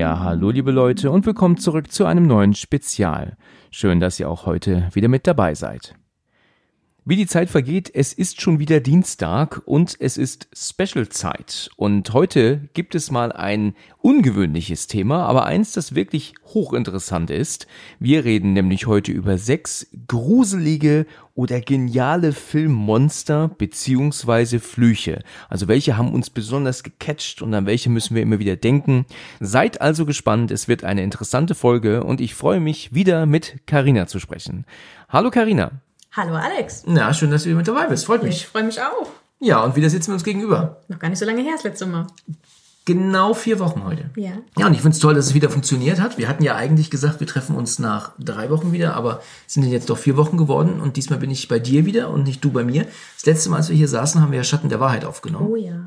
Ja, hallo liebe Leute und willkommen zurück zu einem neuen Spezial. Schön, dass ihr auch heute wieder mit dabei seid. Wie die Zeit vergeht, es ist schon wieder Dienstag und es ist Special-Zeit. Und heute gibt es mal ein ungewöhnliches Thema, aber eins, das wirklich hochinteressant ist. Wir reden nämlich heute über sechs gruselige oder geniale Filmmonster beziehungsweise Flüche. Also welche haben uns besonders gecatcht und an welche müssen wir immer wieder denken. Seid also gespannt, es wird eine interessante Folge und ich freue mich wieder mit Karina zu sprechen. Hallo Karina. Hallo Alex. Na, schön, dass du wieder mit dabei bist. Freut mich. Ich freue mich auch. Ja, und wieder sitzen wir uns gegenüber. Noch gar nicht so lange her das letzte Mal. Genau vier Wochen heute. Ja. Ja, und ich finde es toll, dass es wieder funktioniert hat. Wir hatten ja eigentlich gesagt, wir treffen uns nach drei Wochen wieder, aber es sind jetzt doch vier Wochen geworden und diesmal bin ich bei dir wieder und nicht du bei mir. Das letzte Mal, als wir hier saßen, haben wir ja Schatten der Wahrheit aufgenommen. Oh ja.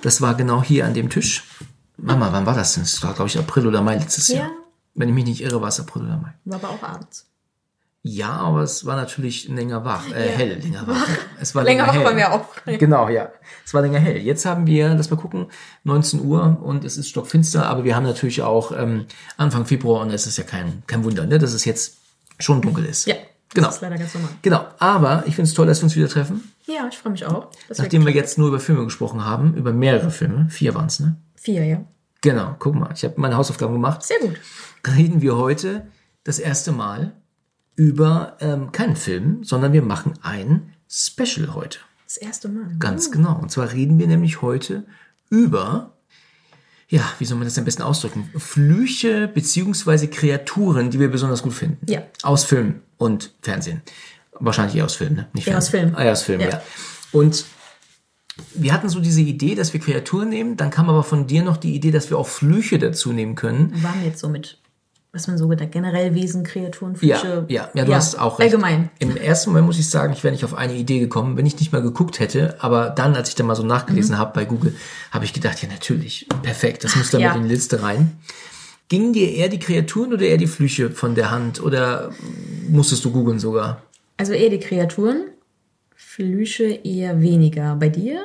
Das war genau hier an dem Tisch. Mama, wann war das denn? Das war, glaube ich, April oder Mai letztes Ja. Jahr. Wenn ich mich nicht irre, war es April oder Mai. War aber auch abends. Ja, aber es war natürlich länger wach, äh, hell, länger wach. Es war Länger länger, wach waren wir auch. Genau, ja. Es war länger hell. Jetzt haben wir, lass mal gucken, 19 Uhr und es ist stockfinster, aber wir haben natürlich auch ähm, Anfang Februar und es ist ja kein, kein Wunder, ne, dass es jetzt schon dunkel ist. Ja. Genau. Das ist leider ganz normal. Genau, aber ich finde es toll, dass wir uns wieder treffen. Ja, ich freue mich auch. Nachdem wir jetzt nur über Filme gesprochen haben, über mehrere Filme, vier waren's, ne? vier, ja. Genau, guck mal, ich habe meine Hausaufgaben gemacht. Sehr gut. reden wir heute das erste Mal über ähm, keinen Film, sondern wir machen ein Special heute. Das erste Mal. Ganz genau. Und zwar reden wir nämlich heute über, ja, wie soll man das am besten ausdrücken? Flüche beziehungsweise Kreaturen, die wir besonders gut finden. Ja. Aus Film und Fernsehen. Wahrscheinlich eher aus Film, ne? Nicht Eher aus. Film. Ah, eher aus Film, ja. Ja. Und wir hatten so diese Idee, dass wir Kreaturen nehmen. Dann kam aber von dir noch die Idee, dass wir auch Flüche dazu nehmen können. Waren wir jetzt so mit, was man so gedacht, generell Wesen, Kreaturen, Ja, Fische. ja, ja, du hast auch recht. Allgemein. Im ersten Moment muss ich sagen, ich wäre nicht auf eine Idee gekommen, wenn ich nicht mal geguckt hätte. Aber dann, als ich dann mal so nachgelesen Mhm. habe bei Google, habe ich gedacht, ja natürlich, perfekt, das muss da ja. mit in die Liste rein. Gingen dir eher die Kreaturen oder eher die Flüche von der Hand? Oder musstest du googeln sogar? Also eher die Kreaturen, Flüche eher weniger. Bei dir?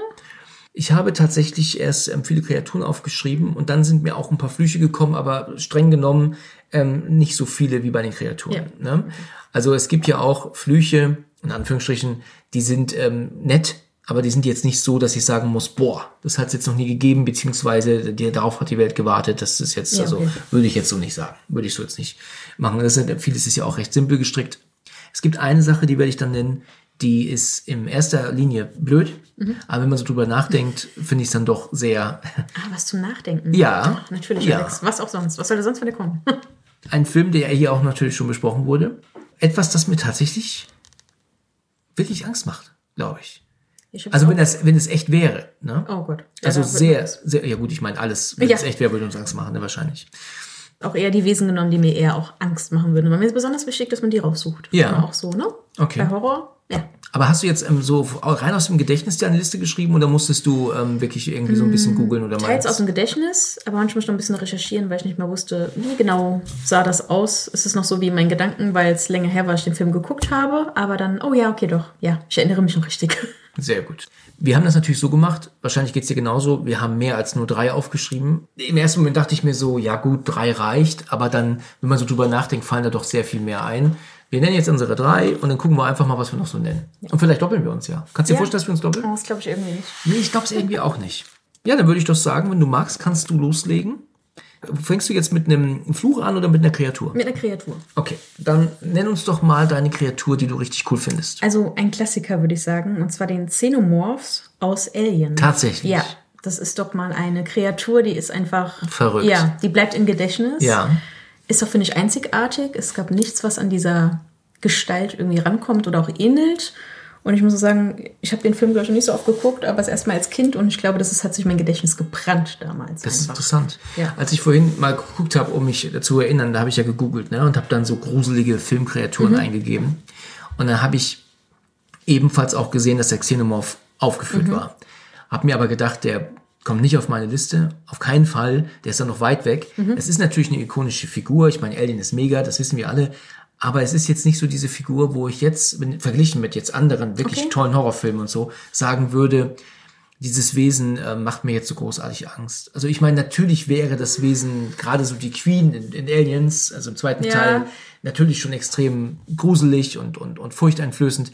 Ich habe tatsächlich erst ähm, viele Kreaturen aufgeschrieben und dann sind mir auch ein paar Flüche gekommen, aber streng genommen ähm, nicht so viele wie bei den Kreaturen. Ne? Also es gibt ja auch Flüche, in Anführungsstrichen, die sind ähm, nett, aber die sind jetzt nicht so, dass ich sagen muss, boah, das hat es jetzt noch nie gegeben, beziehungsweise die, darauf hat die Welt gewartet. Das ist jetzt, Ja, also okay. würde ich jetzt so nicht sagen. Würde ich so jetzt nicht machen. Das ist, vieles ist ja auch recht simpel gestrickt. Es gibt eine Sache, die werde ich dann nennen, die ist in erster Linie blöd, Mhm. aber wenn man so drüber nachdenkt, finde ich es dann doch sehr. Ah, was zum Nachdenken. Ja. Ach, natürlich, Ja. Alex. Was auch sonst. Was soll da sonst von dir kommen? Ein Film, der hier auch natürlich schon besprochen wurde. Etwas, das mir tatsächlich wirklich Angst macht, glaube ich. Ich Also wenn das, wenn es echt wäre, ne? Oh Gott. Ja, Also sehr, sehr, ja gut, ich meine alles, wenn Ja. es echt wäre, würde uns Angst machen, ne, wahrscheinlich. auch eher die Wesen genommen, die mir eher auch Angst machen würden. Weil mir ist besonders wichtig, dass man die raussucht. Ja. Auch so, ne? Okay. Bei Horror, ja. Aber hast du jetzt ähm, so rein aus dem Gedächtnis dir eine Liste geschrieben oder musstest du ähm, wirklich irgendwie so ein bisschen googeln oder mal? Mm, Teils aus dem Gedächtnis, aber manchmal schon ein bisschen recherchieren, weil ich nicht mehr wusste, wie genau sah das aus. Es ist noch so wie in meinen Gedanken, weil es länger her war, ich den Film geguckt habe. Aber dann, oh ja, okay, doch. Ja, ich erinnere mich noch richtig. Sehr gut. Wir haben das natürlich so gemacht, wahrscheinlich geht's dir genauso, wir haben mehr als nur drei aufgeschrieben. Im ersten Moment dachte ich mir so, ja gut, drei reicht, aber dann, wenn man so drüber nachdenkt, fallen da doch sehr viel mehr ein. Wir nennen jetzt unsere drei und dann gucken wir einfach mal, was wir noch so nennen. Und vielleicht doppeln wir uns ja. Kannst du dir Ja. vorstellen, dass wir uns doppeln? Das glaube ich irgendwie nicht. Nee, ich glaube es irgendwie auch nicht. Ja, dann würde ich doch sagen, wenn du magst, kannst du loslegen. Fängst du jetzt mit einem Fluch an oder mit einer Kreatur? Mit einer Kreatur. Okay, dann nenn uns doch mal deine Kreatur, die du richtig cool findest. Also ein Klassiker, würde ich sagen. Und zwar den Xenomorphs aus Alien. Tatsächlich? Ja. Das ist doch mal eine Kreatur, die ist einfach. Verrückt. Ja, die bleibt im Gedächtnis. Ja. Ist doch, finde ich, einzigartig. Es gab nichts, was an dieser Gestalt irgendwie rankommt oder auch ähnelt. Und ich muss so sagen, ich habe den Film, glaube ich, noch nicht so oft geguckt, aber es erstmal als Kind und ich glaube, das ist, hat sich mein Gedächtnis gebrannt damals. Das ist einfach. interessant. Ja. Als ich vorhin mal geguckt habe, um mich zu erinnern, da habe ich ja gegoogelt ne, und habe dann so gruselige Filmkreaturen Mhm. eingegeben. Und dann habe ich ebenfalls auch gesehen, dass der Xenomorph aufgeführt Mhm. war. Habe mir aber gedacht, der kommt nicht auf meine Liste. Auf keinen Fall. Der ist dann noch weit weg. Mhm. Es ist natürlich eine ikonische Figur. Ich meine, Alien ist mega, das wissen wir alle. Aber es ist jetzt nicht so diese Figur, wo ich jetzt, verglichen mit jetzt anderen wirklich Okay. tollen Horrorfilmen und so, sagen würde, dieses Wesen äh, macht mir jetzt so großartig Angst. Also ich meine, natürlich wäre das Wesen, gerade so die Queen in, in Aliens, also im zweiten Ja. Teil, natürlich schon extrem gruselig und, und, und furchteinflößend.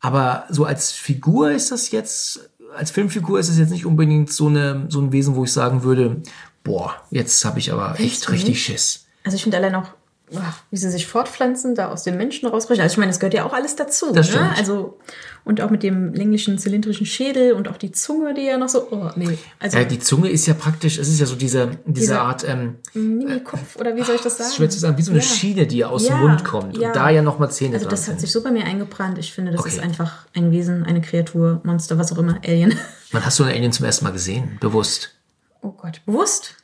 Aber so als Figur ist das jetzt, als Filmfigur ist es jetzt nicht unbedingt so, eine, so ein Wesen, wo ich sagen würde, boah, jetzt habe ich aber echt du richtig? Schiss. Also ich finde allein auch, wie sie sich fortpflanzen, da aus dem Menschen rausbrechen. Also ich meine, das gehört ja auch alles dazu. Das ne? stimmt. Also und auch mit dem länglichen zylindrischen Schädel und auch die Zunge, die ja noch so, oh nee, also Ja, die Zunge ist ja praktisch, es ist ja so diese, diese Diese- Art, ähm, Mini-Kopf oder wie soll ich das sagen? schwer zu sagen, wie so eine Ja. Schiene, die ja aus Ja, dem Mund kommt und da ja nochmal Zähne Also dran das hat sind. sich so bei mir eingebrannt. Ich finde, das Okay. ist einfach ein Wesen, eine Kreatur, Monster, was auch immer, Alien. Wann hast du einen Alien zum ersten Mal gesehen? Bewusst. Oh Gott, bewusst?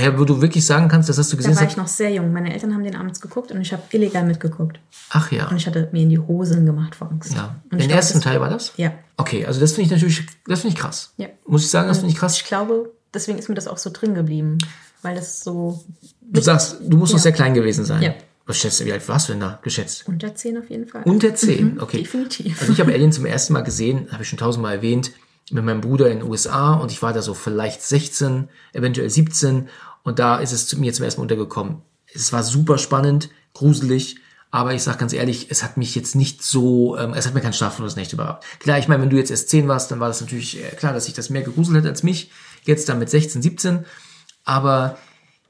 Ja, wo du wirklich sagen kannst, das hast du Da gesehen. war hast- ich noch sehr jung. Meine Eltern haben den abends geguckt und ich habe illegal mitgeguckt. Ach ja. Und ich hatte mir in die Hosen gemacht vor Angst. ja. Und Den ersten das- Teil war das? Ja. Okay, also das finde ich natürlich, das finde ich krass. Ja. Muss ich sagen, das finde ich krass. Ich glaube, deswegen ist mir das auch so drin geblieben. Weil das so Du sagst, du musst noch Ja. sehr klein gewesen sein. Ja. Was schätzt du, wie alt warst du denn da geschätzt? unter 10 auf jeden Fall. Unter 10, okay. Mhm, definitiv. Also ich habe Alien zum ersten Mal gesehen, habe ich schon tausendmal erwähnt, mit meinem Bruder in den USA und ich war da so vielleicht 16, eventuell 17 und da ist es zu mir zum ersten Mal untergekommen. Es war super spannend, gruselig, aber ich sag ganz ehrlich, es hat mich jetzt nicht so, ähm, es hat mir kein schlafloses Nächte überhaupt. Klar, ich meine, wenn du jetzt erst 10 warst, dann war das natürlich äh, klar, dass sich das mehr gegruselt hat als mich. Jetzt dann mit 16, 17. Aber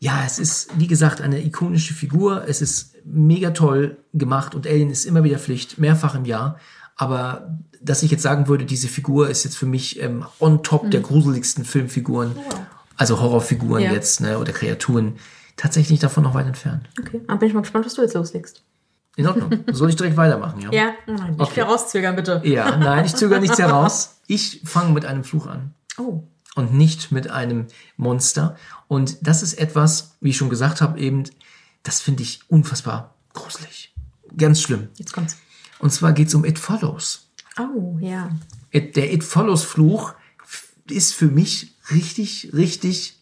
ja, es ist, wie gesagt, eine ikonische Figur. Es ist mega toll gemacht und Alien ist immer wieder Pflicht, mehrfach im Jahr. Aber dass ich jetzt sagen würde, diese Figur ist jetzt für mich ähm, on top der gruseligsten Filmfiguren, also Horrorfiguren Ja. jetzt, ne, oder Kreaturen, tatsächlich davon noch weit entfernt. Okay, dann bin ich mal gespannt, was du jetzt loslegst. In Ordnung. Soll ich direkt weitermachen, ja? Ja, oh nein, nicht Okay. viel rauszögern, bitte. Ja, nein, ich zögere nichts heraus. Ich fange mit einem Fluch an. Oh, und nicht mit einem Monster. Und das ist etwas, wie ich schon gesagt habe, eben, das finde ich unfassbar gruselig. Ganz schlimm. jetzt kommt's. Und zwar geht es um It Follows. Oh, ja. It, der It Follows Fluch ist für mich richtig, richtig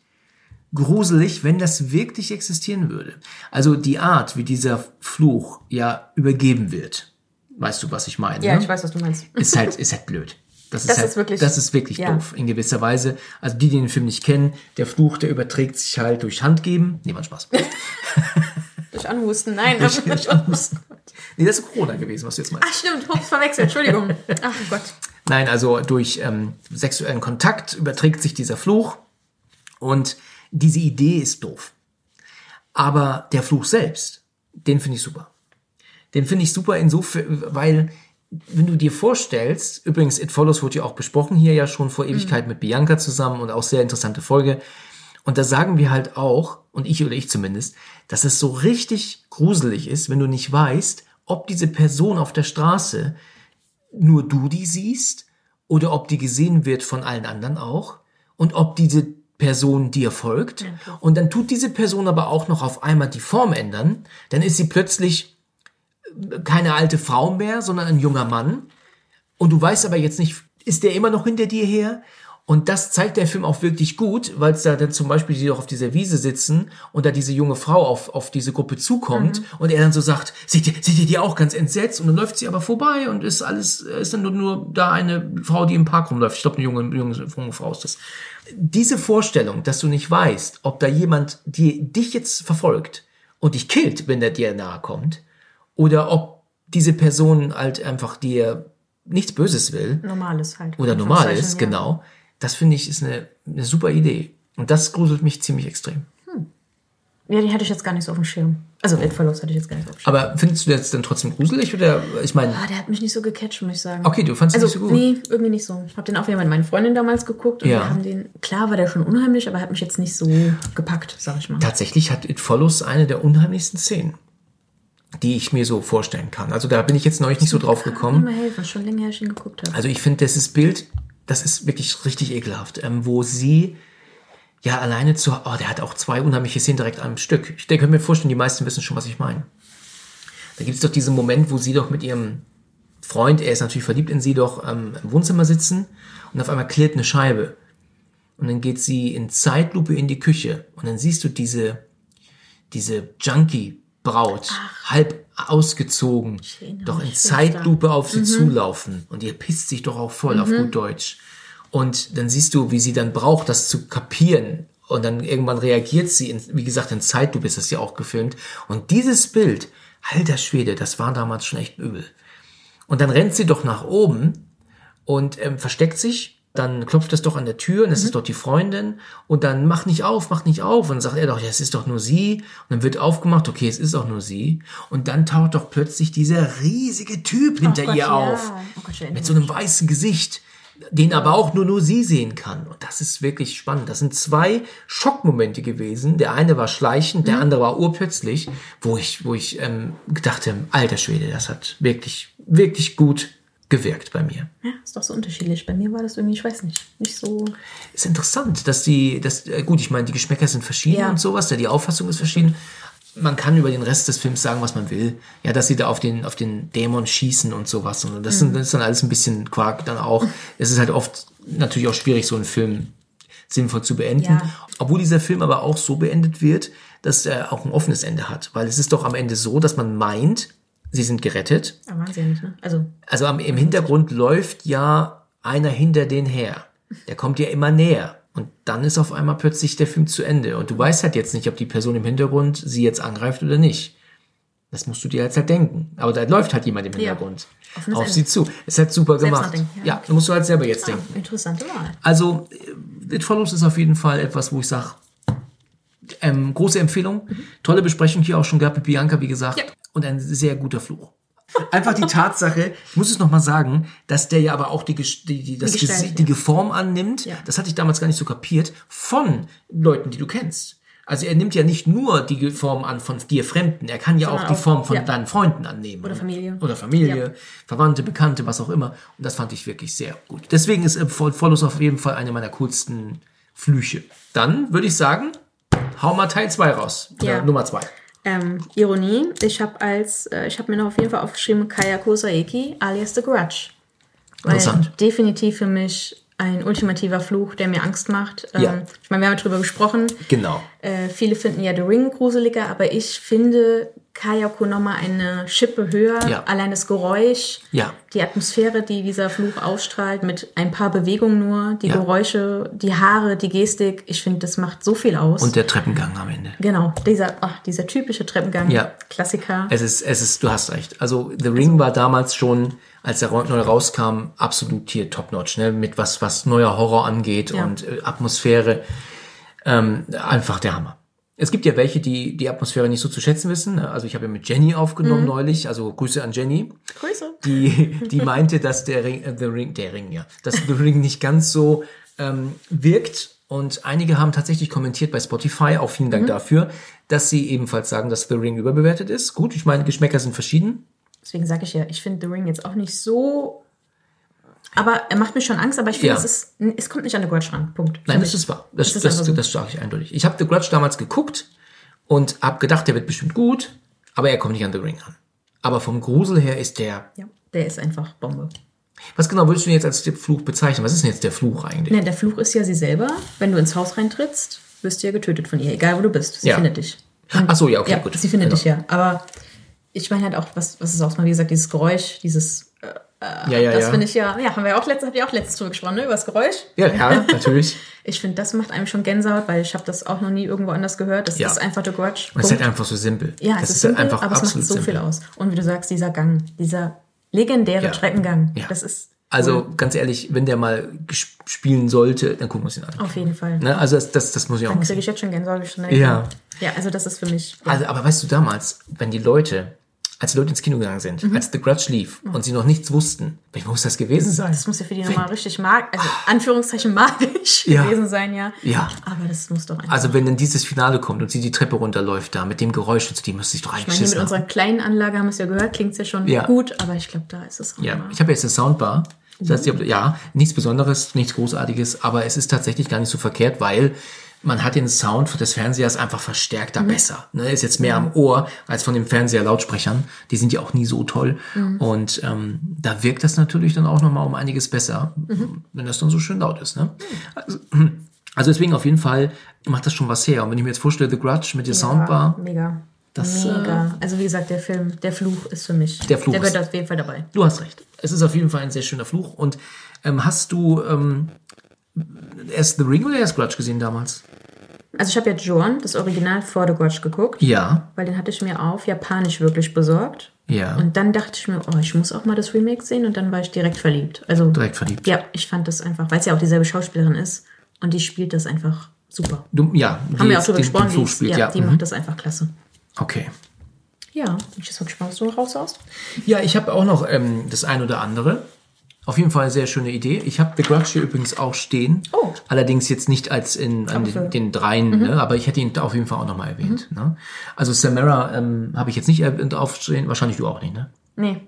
gruselig, wenn das wirklich existieren würde. Also die Art, wie dieser Fluch ja übergeben wird. Weißt du, was ich meine? Ja, ne? ich weiß, was du meinst. ist halt, ist halt blöd. Das, Das ist, halt, ist wirklich- das ist wirklich ja. doof in gewisser Weise. Also die, die den Film nicht kennen, der Fluch, der überträgt sich halt durch Handgeben. Nee, war Spaß. Durch Anhusten, nein. durch, durch Anhusten. Nee, das ist Corona gewesen, was du jetzt meinst. Ach, stimmt, Hups, verwechselt, Entschuldigung. Ach Gott. Nein, also durch ähm, sexuellen Kontakt überträgt sich dieser Fluch und diese Idee ist doof. Aber der Fluch selbst, den finde ich super. Den finde ich super insofern, weil wenn du dir vorstellst, übrigens It Follows wurde ja auch besprochen hier ja schon vor Ewigkeit mit Bianca zusammen und auch sehr interessante Folge. Und da sagen wir halt auch, und ich oder ich zumindest, dass es so richtig gruselig ist, wenn du nicht weißt, ob diese Person auf der Straße nur du die siehst oder ob die gesehen wird von allen anderen auch und ob diese Person dir folgt. Und dann tut diese Person aber auch noch auf einmal die Form ändern, dann ist sie plötzlich äh, keine alte Frau mehr, sondern ein junger Mann. Und du weißt aber jetzt nicht, ist der immer noch hinter dir her? Und das zeigt der Film auch wirklich gut, weil es da dann zum Beispiel die doch auf dieser Wiese sitzen und da diese junge Frau auf, auf diese Gruppe zukommt und er dann so sagt, seht ihr, seht ihr die auch ganz entsetzt? Und dann läuft sie aber vorbei und ist alles, ist dann nur, nur da eine Frau, die im Park rumläuft. Ich glaube, eine junge, junge, junge Frau ist das. Diese Vorstellung, dass du nicht weißt, ob da jemand die, dich jetzt verfolgt und dich killt, wenn der dir nahe kommt, oder ob diese Person halt einfach dir nichts Böses will, Normales halt. oder In normal Anführungszeichen, ist, ja. genau. Das finde ich ist eine, eine super Idee. Und das gruselt mich ziemlich extrem. Ja, die hatte ich jetzt gar nicht so auf dem Schirm. Also Weltverlust hatte ich jetzt gar nicht so auf dem Schirm. Aber findest du das dann trotzdem gruselig? Oder ich meine, Ah, der hat mich nicht so gecatcht, muss ich sagen. okay, du fandest ihn Also, nicht so gut. nee, irgendwie nicht so. Ich habe den auch wieder mit meinen Freundinnen damals geguckt und Ja. wir haben den, klar war der schon unheimlich, aber hat mich jetzt nicht so gepackt, sag ich mal. Tatsächlich hat It Follows eine der unheimlichsten Szenen. die ich mir so vorstellen kann. Also da bin ich jetzt neulich nicht so drauf gekommen. Mal helfen, schon länger her ich ihn geguckt habe. Also ich finde, das ist Bild, das ist wirklich richtig ekelhaft, ähm, wo sie ja alleine zu, oh, der hat auch zwei unheimliche Szenen direkt am Stück. Ich denke, mir vorstellen, die meisten wissen schon, was ich meine. Da gibt es doch diesen Moment, wo sie doch mit ihrem Freund, er ist natürlich verliebt in sie, doch ähm, im Wohnzimmer sitzen und auf einmal klirrt eine Scheibe. Und dann geht sie in Zeitlupe in die Küche und dann siehst du diese, diese Junkie-Braut, halb ausgezogen, erinnere doch in mich, Zeitlupe auf sie zulaufen und ihr pisst sich doch auch voll auf gut Deutsch. Und dann siehst du, wie sie dann braucht, das zu kapieren. Und dann irgendwann reagiert sie, in, wie gesagt, in Zeitlupe ist das ja auch gefilmt. Und dieses Bild, alter Schwede, das war damals schon echt übel. Und dann rennt sie doch nach oben und ähm, versteckt sich. Dann klopft es doch an der Tür und es ist doch die Freundin. Und dann mach nicht auf, mach nicht auf. Und dann sagt er doch, ja, es ist doch nur sie. Und dann wird aufgemacht, okay, es ist auch nur sie. Und dann taucht doch plötzlich dieser riesige Typ hinter Gott, ihr ja. auf. Oh Gott, mit so einem weißen Gesicht, den aber auch nur, nur sie sehen kann. Und das ist wirklich spannend. Das sind zwei Schockmomente gewesen. Der eine war schleichend, Mhm. der andere war urplötzlich, wo ich, wo ich ähm, gedachte, alter Schwede, das hat wirklich, wirklich gut gewirkt bei mir. Ja, ist doch so unterschiedlich. Bei mir war das irgendwie, ich weiß nicht, nicht so. Ist interessant, dass die, dass, äh, gut, ich meine, die Geschmäcker sind verschieden Ja. und sowas, ja, die Auffassung ist verschieden. Man kann über den Rest des Films sagen, was man will. Ja, dass sie da auf den, auf den Dämon schießen und sowas. Und das, Mhm. sind, das ist dann alles ein bisschen Quark dann auch. Es ist halt oft natürlich auch schwierig, so einen Film sinnvoll zu beenden. Ja. Obwohl dieser Film aber auch so beendet wird, dass er auch ein offenes Ende hat. Weil es ist doch am Ende so, dass man meint, sie sind gerettet. Aber waren sie ja nicht, ne? Also, Also am, im Hintergrund läuft ja einer hinter den her. Der kommt ja immer näher. Und dann ist auf einmal plötzlich der Film zu Ende. Und du weißt halt jetzt nicht, ob die Person im Hintergrund sie jetzt angreift oder nicht. Das musst du dir jetzt halt denken. Aber da läuft halt jemand im Hintergrund Offenes auf sie zu. Ist halt super Selbst gemacht. ja. Ja, da musst du halt selber jetzt denken. interessante Wahl. Also, äh, It Follows ist auf jeden Fall etwas, wo ich sage, ähm, große Empfehlung. Tolle Besprechung hier auch schon gehabt mit Bianca, wie gesagt. Ja. Und ein sehr guter Fluch. Einfach die Tatsache, ich muss es nochmal sagen, dass der ja aber auch die, die, die, das Die Gestalt, die ja. Form annimmt, Ja. das hatte ich damals gar nicht so kapiert, von Leuten, die du kennst. Also er nimmt ja nicht nur die Form an von dir Fremden, er kann ja Sondern auch die auch- Form von ja. deinen Freunden annehmen. Oder Familie. Oder Familie, Ja. Verwandte, Bekannte, was auch immer. Und das fand ich wirklich sehr gut. Deswegen ist äh, Fol- Follows auf jeden Fall eine meiner coolsten Flüche. Dann würde ich sagen, hau mal Teil 2 raus. Oder Ja. Nummer 2. Ähm, Ironie, ich habe als, äh, ich habe mir noch auf jeden Fall aufgeschrieben, Kaya Kosaeki alias The Grudge. Weil definitiv für mich ein ultimativer Fluch, der mir Angst macht. Ähm, Ja. Ich meine, wir haben ja drüber gesprochen. Genau. Äh, viele finden ja The Ring gruseliger, aber ich finde Kayako nochmal eine Schippe höher. Ja. Allein das Geräusch, Ja. die Atmosphäre, die dieser Fluch ausstrahlt, mit ein paar Bewegungen nur, die Ja. Geräusche, die Haare, die Gestik. Ich finde, das macht so viel aus. Und der Treppengang am Ende. genau, dieser, ach, dieser typische Treppengang. Ja. Klassiker. Es ist, es ist, du hast recht. Also The Ring war damals schon, als er neu rauskam, absolut hier top-notch, ne? Mit was, was neuer Horror angeht Ja. und äh, Atmosphäre. Ähm, einfach der Hammer. Es gibt ja welche, die die Atmosphäre nicht so zu schätzen wissen. ne? Also ich habe ja mit Jenny aufgenommen Mhm. neulich, also Grüße an Jenny. Grüße. die, die meinte, dass der Ring, äh, The Ring, der Ring, ja, dass The Ring nicht ganz so ähm, wirkt. Und einige haben tatsächlich kommentiert bei Spotify, auch vielen Dank dafür, dass sie ebenfalls sagen, dass The Ring überbewertet ist. Gut, ich meine, Geschmäcker sind verschieden. Deswegen sage ich ja, ich finde The Ring jetzt auch nicht so. Aber er macht mir schon Angst, aber ich finde, Ja. es, ist, es kommt nicht an The Grudge ran. Punkt. Nein, das ist wahr. Das, das, einfach so. das sage ich eindeutig. Ich habe The Grudge damals geguckt und habe gedacht, der wird bestimmt gut, aber er kommt nicht an The Ring an. Aber vom Grusel her ist der. Ja, der ist einfach Bombe. Was genau würdest du jetzt als Fluch bezeichnen? Was ist denn jetzt der Fluch eigentlich? Ne, der Fluch ist ja sie selber. Wenn du ins Haus reintrittst, wirst du ja getötet von ihr, egal wo du bist. Sie Ja. findet dich. Ach so, ja, okay, ja, gut. sie findet Genau. dich ja. Aber ich meine halt auch, was, was ist auch mal, wie gesagt, dieses Geräusch, dieses, Ja, ja, das ja. finde ich ja, ja, haben wir auch letztens, habt ihr auch letztens drüber gesprochen, ne, über das Geräusch. Ja, ja, natürlich. Ich finde, das macht einem schon Gänsehaut, weil ich habe das auch noch nie irgendwo anders gehört. Das Ja. ist einfach Grudge. Und es ist halt einfach so simpel. Ja, das es ist, ist simpel, halt einfach aber es macht so simpel. viel aus. Und wie du sagst, dieser Gang, dieser legendäre Ja. Treppengang, Ja. das ist Also ganz ehrlich, wenn der mal spielen sollte, dann gucken wir uns ihn an. auf jeden Fall. Ne? Also das, das, das muss ich auch Dann kriege ich jetzt schon Gänsehaut. schon Ja. Ja, also das ist für mich. Ja. Also, aber weißt du damals, wenn die Leute, als die Leute ins Kino gegangen sind, Mhm. als The Grudge lief und sie noch nichts wussten, welch muss das gewesen sein? Das muss ja für die nochmal richtig mag, also Anführungszeichen magisch Ja. gewesen sein, ja. Ja. Aber das muss doch einfach. Also wenn dann dieses Finale kommt und sie die Treppe runterläuft da mit dem Geräusch und so, die müsste sich doch ich eigentlich meine, hier mit haben. unserer kleinen Anlage haben wir es ja gehört, klingt es ja schon Ja. gut, aber ich glaube, da ist es auch Ja, nochmal. ich habe jetzt eine Soundbar. Das heißt, ich hab- ja, nichts Besonderes, nichts Großartiges, aber es ist tatsächlich gar nicht so verkehrt, weil man hat den Sound des Fernsehers einfach verstärkter besser. Ne, ist jetzt mehr am Ohr als von den Fernseher-Lautsprechern. Die sind ja auch nie so toll. Und ähm, da wirkt das natürlich dann auch nochmal um einiges besser, wenn das dann so schön laut ist. Ne? Also, also deswegen auf jeden Fall macht das schon was her. Und wenn ich mir jetzt vorstelle, The Grudge mit der Soundbar, Ja, mega. Das, mega. Also wie gesagt, der Film, der Fluch ist für mich. Der Fluch Der gehört auf jeden Fall dabei. Du hast recht. Es ist auf jeden Fall ein sehr schöner Fluch. Und ähm, hast du ähm, erst The Ring oder erst Grudge gesehen damals? Also ich habe ja Joan, das Original vor The Grudge geguckt, Ja. weil den hatte ich mir auf Japanisch wirklich besorgt. Ja. Und dann dachte ich mir, oh, ich muss auch mal das Remake sehen und dann war ich direkt verliebt. Also Direkt verliebt. Ja, ich fand das einfach, weil es ja auch dieselbe Schauspielerin ist und die spielt das einfach super. Du, ja, die Haben wir auch drüber den, den gesprochen, die, spielt. ja, Ja, die mhm. macht das einfach klasse. Okay. Ja, bin ich jetzt mal gespannt, was du noch raushaust. Ja, ich habe auch noch ähm, das ein oder andere. Auf jeden Fall eine sehr schöne Idee. Ich habe The Grudge hier übrigens auch stehen. Oh. Allerdings jetzt nicht als in an den, den dreien, Mhm. ne? aber ich hätte ihn auf jeden Fall auch nochmal erwähnt. Ne? Also Samara ähm, habe ich jetzt nicht erwähnt aufstehen, wahrscheinlich du auch nicht, ne? Nee.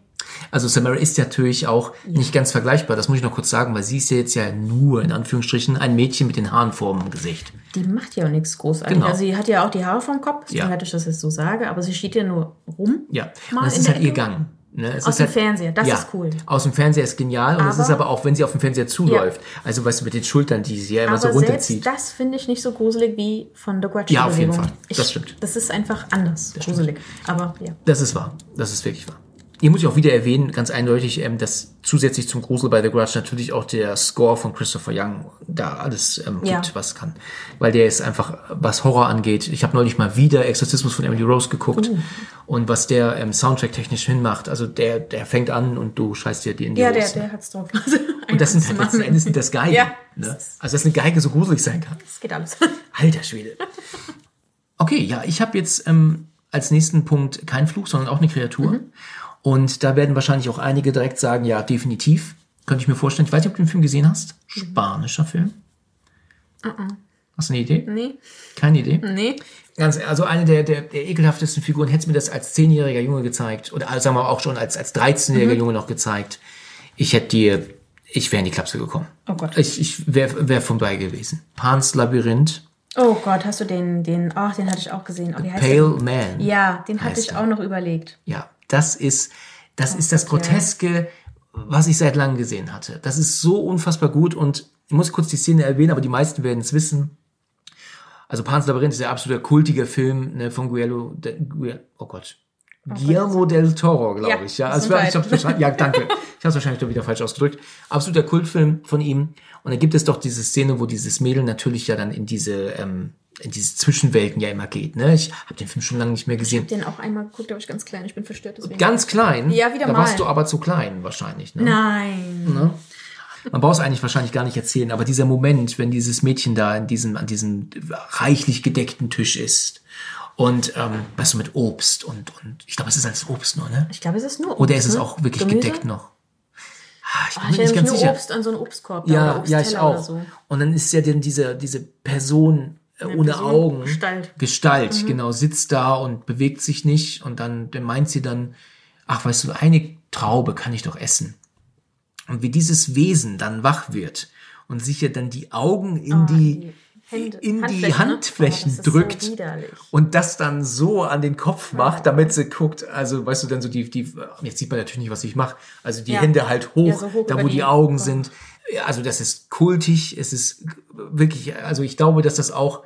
Also Samara ist ja natürlich auch nicht ganz vergleichbar, das muss ich noch kurz sagen, weil sie ist ja jetzt ja nur, in Anführungsstrichen, ein Mädchen mit den Haaren vorm Gesicht. Die macht ja auch nichts großartig. Genau. Also sie hat ja auch die Haare vom Kopf, Ja. ja. dass ich das jetzt so sage, aber sie steht ja nur rum. Ja, und es in ist halt ihr. Gang. Ne? Aus dem halt, Fernseher, das ja, ist cool. Aus dem Fernseher ist genial und es ist aber auch, wenn sie auf dem Fernseher zuläuft, also weißt du, mit den Schultern, die sie ja immer Aber so runterzieht. selbst das finde ich nicht so gruselig wie von The Grudge. Ja, auf jeden. Fall. Das stimmt. Das ist einfach anders gruselig. Aber ja. Das ist wahr. Das ist wirklich wahr. Hier muss ich auch wieder erwähnen, ganz eindeutig, ähm, dass zusätzlich zum Grusel bei The Grudge natürlich auch der Score von Christopher Young da alles ähm, Ja. gibt, was kann. Weil der ist einfach, was Horror angeht. Ich habe neulich mal wieder Exorzismus von Emily Rose geguckt Uh. und was der ähm, Soundtrack technisch hinmacht. Also der, der fängt an und du scheißt dir die in die Ja, der, Hose. der hat's drauf. Und das sind halt letzten Endes sind das Geigen. Ja. Ne? Also dass eine Geige so gruselig sein kann. Das geht alles. Alter Schwede. Okay, ja, ich habe jetzt ähm, als nächsten Punkt kein Fluch, sondern auch eine Kreatur. Mhm. Und da werden wahrscheinlich auch einige direkt sagen, ja, definitiv. Könnte ich mir vorstellen. Ich weiß nicht, ob du den Film gesehen hast. Spanischer Film. Hast du eine Idee? Nee, Keine Idee? nee. Ganz, also eine der, der, der ekelhaftesten Figuren. Hättest du mir das als zehnjähriger Junge gezeigt, oder also sagen wir auch schon als, als 13-jähriger Mhm. Junge noch gezeigt, ich hätte dir, ich wäre in die Klapse gekommen. Oh Gott. Ich, ich wäre wär vorbei gewesen. Pans Labyrinth, Oh Gott, hast du den, den, ach, den hatte ich auch gesehen. Oh, heißt Pale? Man. Ja, den hatte ich auch noch überlegt. Ja, das ist, das ist das. Groteske, was ich seit langem gesehen hatte. Das ist so unfassbar gut und ich muss kurz die Szene erwähnen, aber die meisten werden es wissen. Also Pan's Labyrinth ist der absolute kultige Film ne, von Guillermo, de, Guillermo oh Gott, Guillermo del Toro, glaube Ja, ich. Ja, also, ich hab's wahrscheinlich, ja, danke. Ich habe es wahrscheinlich doch wieder falsch ausgedrückt. Absoluter Kultfilm von ihm. Und da gibt es doch diese Szene, wo dieses Mädel natürlich ja dann in diese ähm, in diese Zwischenwelten ja immer geht. Ne? Ich habe den Film schon lange nicht mehr gesehen. Den auch einmal geguckt, aber ich ganz klein. Ich bin verstört deswegen. Ganz klein. Ja, wieder da mal. warst du aber zu klein wahrscheinlich. Ne? Nein. Ne? Man braucht es eigentlich wahrscheinlich gar nicht erzählen, aber dieser Moment, wenn dieses Mädchen da in diesem, an diesem reichlich gedeckten Tisch ist und ähm, du, mit Obst und, und ich glaube, es ist als Obst nur, ne? Ich glaube, es ist nur Obst. Oder ist es ne? auch wirklich Gemüse? gedeckt noch? Ah, ich bin Ah, mir ich nicht ganz nur sicher. Obst an so einen Obstkorb. da Ja, oder ja, ich Obstteller auch. So. Und dann ist ja dann diese, diese Person äh, ohne Person, Augen. Gestalt. Gestalt, Mhm. genau, sitzt da und bewegt sich nicht und dann, dann meint sie dann, ach, weißt du, eine Traube kann ich doch essen. Und wie dieses Wesen dann wach wird und sich ja dann die Augen in Ah, die, Hände- in die Handflächen, ne? Handflächen Oh, drückt So und das dann so an den Kopf macht, damit sie guckt, also weißt du, dann so die, die jetzt sieht man natürlich nicht, was ich mache, also die Ja. Hände halt hoch, Ja, so hoch da wo die die- Augen oh. sind. Also das ist kultig, es ist wirklich, also ich glaube, dass das auch,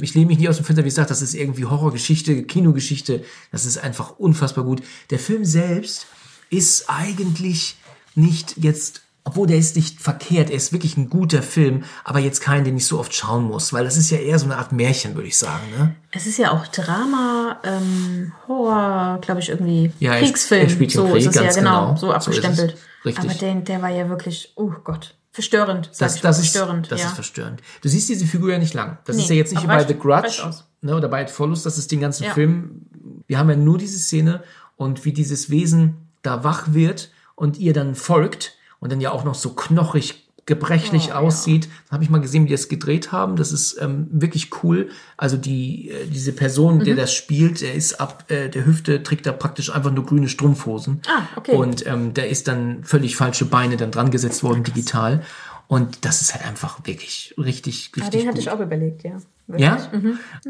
ich lehne mich nicht aus dem Fenster, wie gesagt, das ist irgendwie Horrorgeschichte, Kinogeschichte, das ist einfach unfassbar gut. Der Film selbst ist eigentlich nicht jetzt, obwohl der ist nicht verkehrt, er ist wirklich ein guter Film, aber jetzt kein, den ich so oft schauen muss, weil das ist ja eher so eine Art Märchen, würde ich sagen, ne? Es ist ja auch Drama, ähm, Horror, glaube ich, irgendwie Ja, Kriegsfilm. er spielt so Krieg, ist es ja genau, genau. so So ist es. abgestempelt. Richtig. Aber den, der war ja wirklich, oh Gott, verstörend. Das, ich das, ist, verstörend. das ja. ist verstörend. Du siehst diese Figur ja nicht lang. Das Nee, ist ja jetzt nicht wie bei The Grudge ne, oder bei It Follows, das ist den ganzen Ja. Film. Wir haben ja nur diese Szene und wie dieses Wesen da wach wird und ihr dann folgt und dann ja auch noch so knochig gebrechlich Oh, aussieht. Da habe ich mal gesehen, wie die das gedreht haben. Das ist ähm, wirklich cool. Also die äh, diese Person, Mhm. der das spielt, der ist ab äh, der Hüfte trägt da praktisch einfach nur grüne Strumpfhosen. Ah, okay. Und ähm, da ist dann völlig falsche Beine dann dran gesetzt worden digital. Und das ist halt einfach wirklich richtig, richtig Ah, den gut. hatte ich auch überlegt, ja. Wirklich. Ja?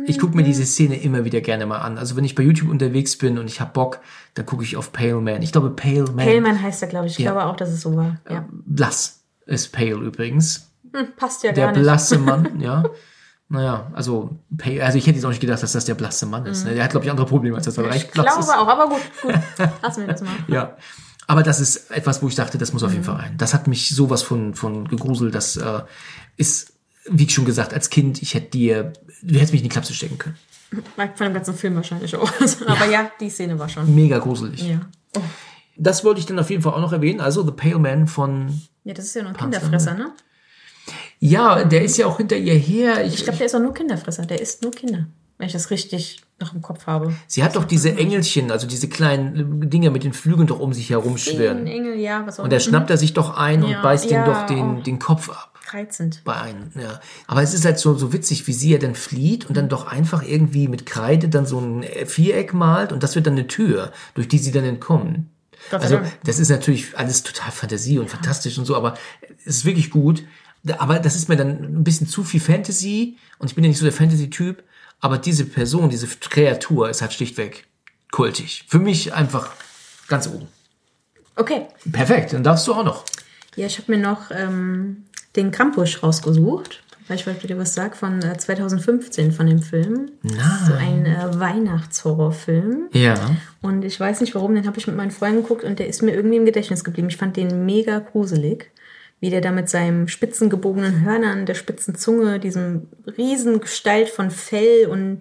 Ich gucke mir diese Szene immer wieder gerne mal an. Also wenn ich bei YouTube unterwegs bin und ich hab Bock, dann gucke ich auf Pale Man. Ich glaube Pale Man. Paleman heißt er, glaube ich. Ich Ja. glaube auch, dass es so war. Ja. Blass ist Pale übrigens. Hm, passt ja Der gar nicht. blasse Mann, ja. Naja, also, Pale, also ich hätte jetzt auch nicht gedacht, dass das der blasse Mann ist. Ne? Der hat, glaube ich, andere Probleme, als er leicht ich glaube ist. auch, aber gut, gut. Lassen wir das mal. Ja. Aber das ist etwas, wo ich dachte, das muss auf jeden Fall rein. Das hat mich sowas von, von gegruselt. Das äh, ist, wie schon gesagt, als Kind, ich hätte dir, du hättest mich in die Klapse stecken können. Von dem ganzen Film wahrscheinlich auch. Aber ja, die Szene war schon. Mega gruselig. Ja. Oh. Das wollte ich dann auf jeden Fall auch noch erwähnen. Also The Pale Man von. Ja, das ist ja nur ein Kinderfresser, ne? Ja, der ist ja auch hinter ihr her. Ich, Ich glaube, der ist auch nur Kinderfresser. Der isst nur Kinder. Wenn ich das richtig noch im Kopf habe. sie hat doch diese Engelchen, also diese kleinen äh, Dinger mit den Flügeln doch um sich herumschwirren. Engel, ja, was auch Und da schnappt er sich doch ein Ja, und beißt ihm ja, doch den, oh. den Kopf ab. Reizend. Bei einem, ja. Aber es ist halt so, so witzig, wie sie ja dann flieht und dann doch einfach irgendwie mit Kreide dann so ein äh, Viereck malt und das wird dann eine Tür, durch die sie dann entkommen. Sei Also, das ist natürlich alles total Fantasie und fantastisch und so, aber es ist wirklich gut. Aber das ist mir dann ein bisschen zu viel Fantasy und ich bin ja nicht so der Fantasy-Typ, aber diese Person, diese Kreatur ist halt schlichtweg kultig. Für mich einfach ganz oben. Okay. Perfekt, dann darfst du auch noch. Ja, ich habe mir noch ähm, den Krampus rausgesucht. Weil ich wollte dir was sagen von äh, 2015 von dem Film. Nein. So ein äh, Weihnachtshorrorfilm. Ja. Und ich weiß nicht warum, den habe ich mit meinen Freunden geguckt und der ist mir irgendwie im Gedächtnis geblieben. Ich fand den mega gruselig. Wie der da mit seinem spitzen gebogenen Hörnern, der spitzen Zunge, diesem riesen Gestalt von Fell und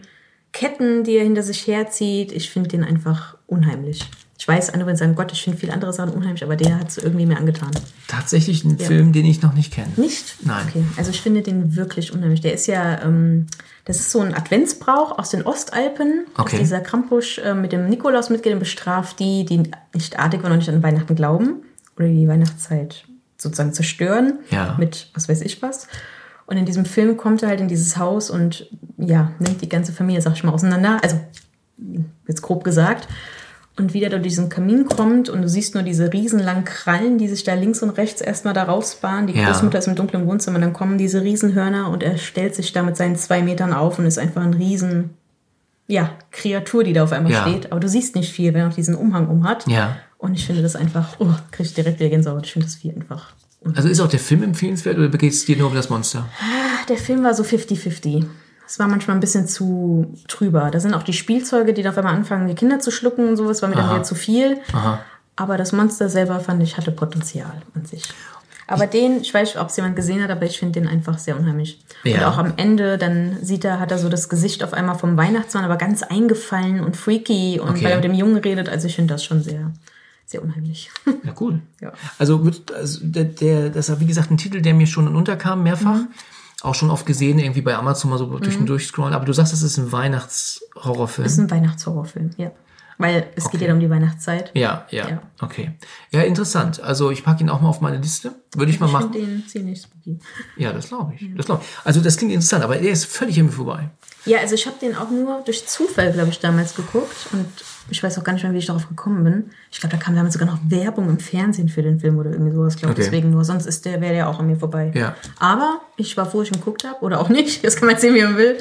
Ketten, die er hinter sich herzieht. Ich finde den einfach unheimlich. Ich weiß, andere sagen, Gott, ich finde viele andere Sachen unheimlich, aber der hat es irgendwie mir angetan. Tatsächlich ein Film, den ich noch nicht kenne. Nicht? Nein. Okay, also ich finde den wirklich unheimlich. Der ist ja, ähm, das ist so ein Adventsbrauch aus den Ostalpen, Okay. dieser Krampus äh, mit dem Nikolaus mitgeht und bestraft die, die nicht artig waren und nicht an Weihnachten glauben oder die Weihnachtszeit sozusagen zerstören Ja. mit was weiß ich was. Und in diesem Film kommt er halt in dieses Haus und ja, nimmt die ganze Familie, sag ich mal, auseinander. Also jetzt grob gesagt. Und wie der durch diesen Kamin kommt und du siehst nur diese riesenlangen Krallen, die sich da links und rechts erstmal da rausbahnen. Die Ja. Großmutter ist im dunklen Wohnzimmer, und dann kommen diese Riesenhörner und er stellt sich da mit seinen zwei Metern auf und ist einfach ein riesen, ja, Kreatur, die da auf einmal Ja. steht. Aber du siehst nicht viel, wenn er auch diesen Umhang um hat. Ja. Und ich finde das einfach, oh, krieg ich direkt wieder Gänsehaut. Ich finde das Vieh einfach. Also ist auch der Film empfehlenswert oder geht es dir nur um das Monster? Ach, der Film war so 50-50. Es war manchmal ein bisschen zu trüber. Da sind auch die Spielzeuge, die da auf einmal anfangen, die Kinder zu schlucken und sowas, war mir dann wieder zu viel. Aha. Aber das Monster selber fand ich hatte Potenzial an sich. Aber den, ich weiß nicht, ob es jemand gesehen hat, aber ich finde den einfach sehr unheimlich. Und Ja. auch am Ende, dann sieht er, hat er so das Gesicht auf einmal vom Weihnachtsmann, aber ganz eingefallen und freaky und Okay. weil er mit dem Jungen redet. Also ich finde das schon sehr, sehr unheimlich. Ja, cool. Ja. Also, also der, der, das war wie gesagt ein Titel, der mir schon unterkam, mehrfach. Mhm. Auch schon oft gesehen, irgendwie bei Amazon mal so durch und durch scrollen. Aber du sagst, das ist ein Weihnachtshorrorfilm. Das ist ein Weihnachtshorrorfilm, ja. Weil es geht ja um die Weihnachtszeit. ja, ja, Ja. okay. Ja, interessant. Also ich packe ihn auch mal auf meine Liste. Würde ich mal Ich machen. finde den ziemlich spooky. Ja, das glaube ich. Das glaube ich. Also das klingt interessant, aber der ist völlig an mir vorbei. Ja, also ich habe den auch nur durch Zufall, glaube ich, damals geguckt und ich weiß auch gar nicht mehr, wie ich darauf gekommen bin. Ich glaube, da kam damals sogar noch Werbung im Fernsehen für den Film oder irgendwie sowas, glaube ich. Okay. Deswegen nur, sonst ist der, wäre der auch an mir vorbei. Ja. Aber ich war froh, ich ihn geguckt habe oder auch nicht. Das kann man sehen, wie man will.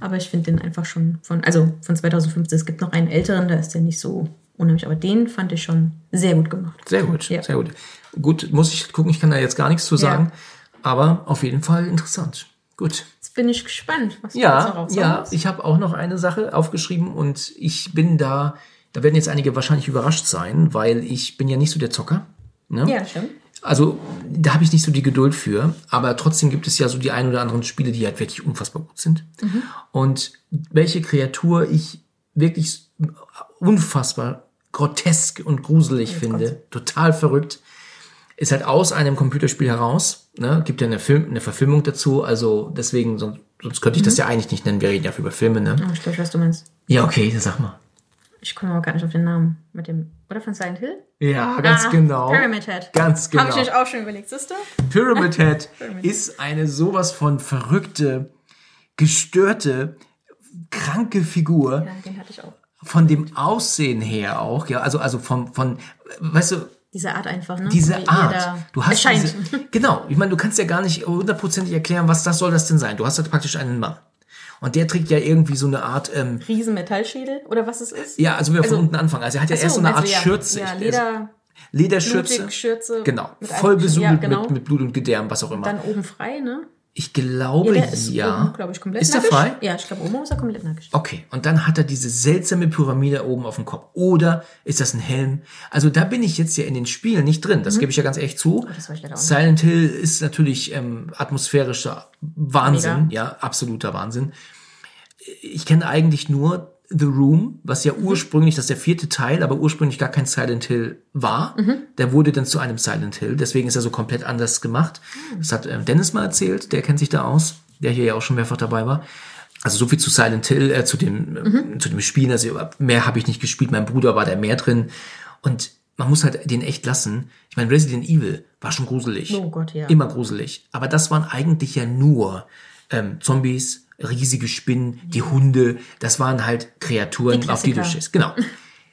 Aber ich finde den einfach schon von, also von 2015. Es gibt noch einen älteren, da ist der nicht so unheimlich, aber den fand ich schon sehr gut gemacht. Sehr gut, Ja. sehr gut. Gut, muss ich gucken, ich kann da jetzt gar nichts zu sagen. Aber auf jeden Fall interessant. Gut. Jetzt bin ich gespannt, was du jetzt noch Ja, ja, ich habe auch noch eine Sache aufgeschrieben und ich bin da, da werden jetzt einige wahrscheinlich überrascht sein, weil ich bin ja nicht so der Zocker. Ne? Ja, stimmt. Also da habe ich nicht so die Geduld für, aber trotzdem gibt es ja so die ein oder anderen Spiele, die halt wirklich unfassbar gut sind. Und welche Kreatur ich wirklich unfassbar grotesk und gruselig finde, total verrückt, ist halt aus einem Computerspiel heraus. Ne? Gibt ja eine, Film, eine Verfilmung dazu, also deswegen, sonst, sonst könnte ich das ja eigentlich nicht nennen. Wir reden ja über Filme, ne? Oh, ich glaube, was du meinst. Ja, okay, das sag mal. Ich komme aber gar nicht auf den Namen. Mit dem, oder von Silent Hill? Ja, ganz Ah, genau. Pyramid Head. Ganz genau. Habe ich euch auch schon überlegt, siehst du? Pyramid Head ist eine sowas von verrückte, gestörte, kranke Figur. Ja, den hatte ich auch. Von dem Aussehen her auch, ja, also, also vom, von, weißt du, Diese Art einfach, ne? diese Wie- Art. Du hast erscheint. diese, genau. Ich meine, du kannst ja gar nicht hundertprozentig erklären, was das soll das denn sein. Du hast halt praktisch einen Mann. Und der trägt ja irgendwie so eine Art, ähm, Riesen Metallschädel oder was es ist? ja, also wir Also- von unten anfangen. Also er hat ja so, erst so eine meinst Art ja. Schürze. Ja, Er Leder, Lederschürze. blutig, Schürze. Genau. Voll besudelt ja, genau. mit, mit Blut und Gedärm, was auch immer. Dann oben frei, ne? Ich glaube, Ja, ja. ist oben, glaube ich, komplett Ist der nackig. frei? Ja, ich glaube, oben ist er komplett nackig. Okay, und dann hat er diese seltsame Pyramide oben auf dem Kopf. Oder ist das ein Helm? Also da bin ich jetzt ja in den Spielen nicht drin, das gebe ich ja ganz ehrlich zu. Mhm. nicht. Silent Hill ist natürlich ähm, atmosphärischer Wahnsinn, Mega. ja, absoluter Wahnsinn. Ich kenne eigentlich nur The Room, was Mhm. ja ursprünglich, das ist der vierte Teil, aber ursprünglich gar kein Silent Hill war. Mhm. Der wurde dann zu einem Silent Hill, deswegen ist er so komplett anders gemacht. Das hat ähm, Dennis mal erzählt, der kennt sich da aus, der hier ja auch schon mehrfach dabei war. Also so viel zu Silent Hill, äh, zu dem, äh, zu dem Spielen. Also mehr habe ich nicht gespielt. Mein Bruder war da mehr drin. Und man muss halt den echt lassen. Ich meine, Resident Evil war schon gruselig. Oh Gott, ja. Immer gruselig. Aber das waren eigentlich ja nur ähm, Zombies, riesige Spinnen, die Hunde. Das waren halt Kreaturen, Die auf die du stehst. Genau.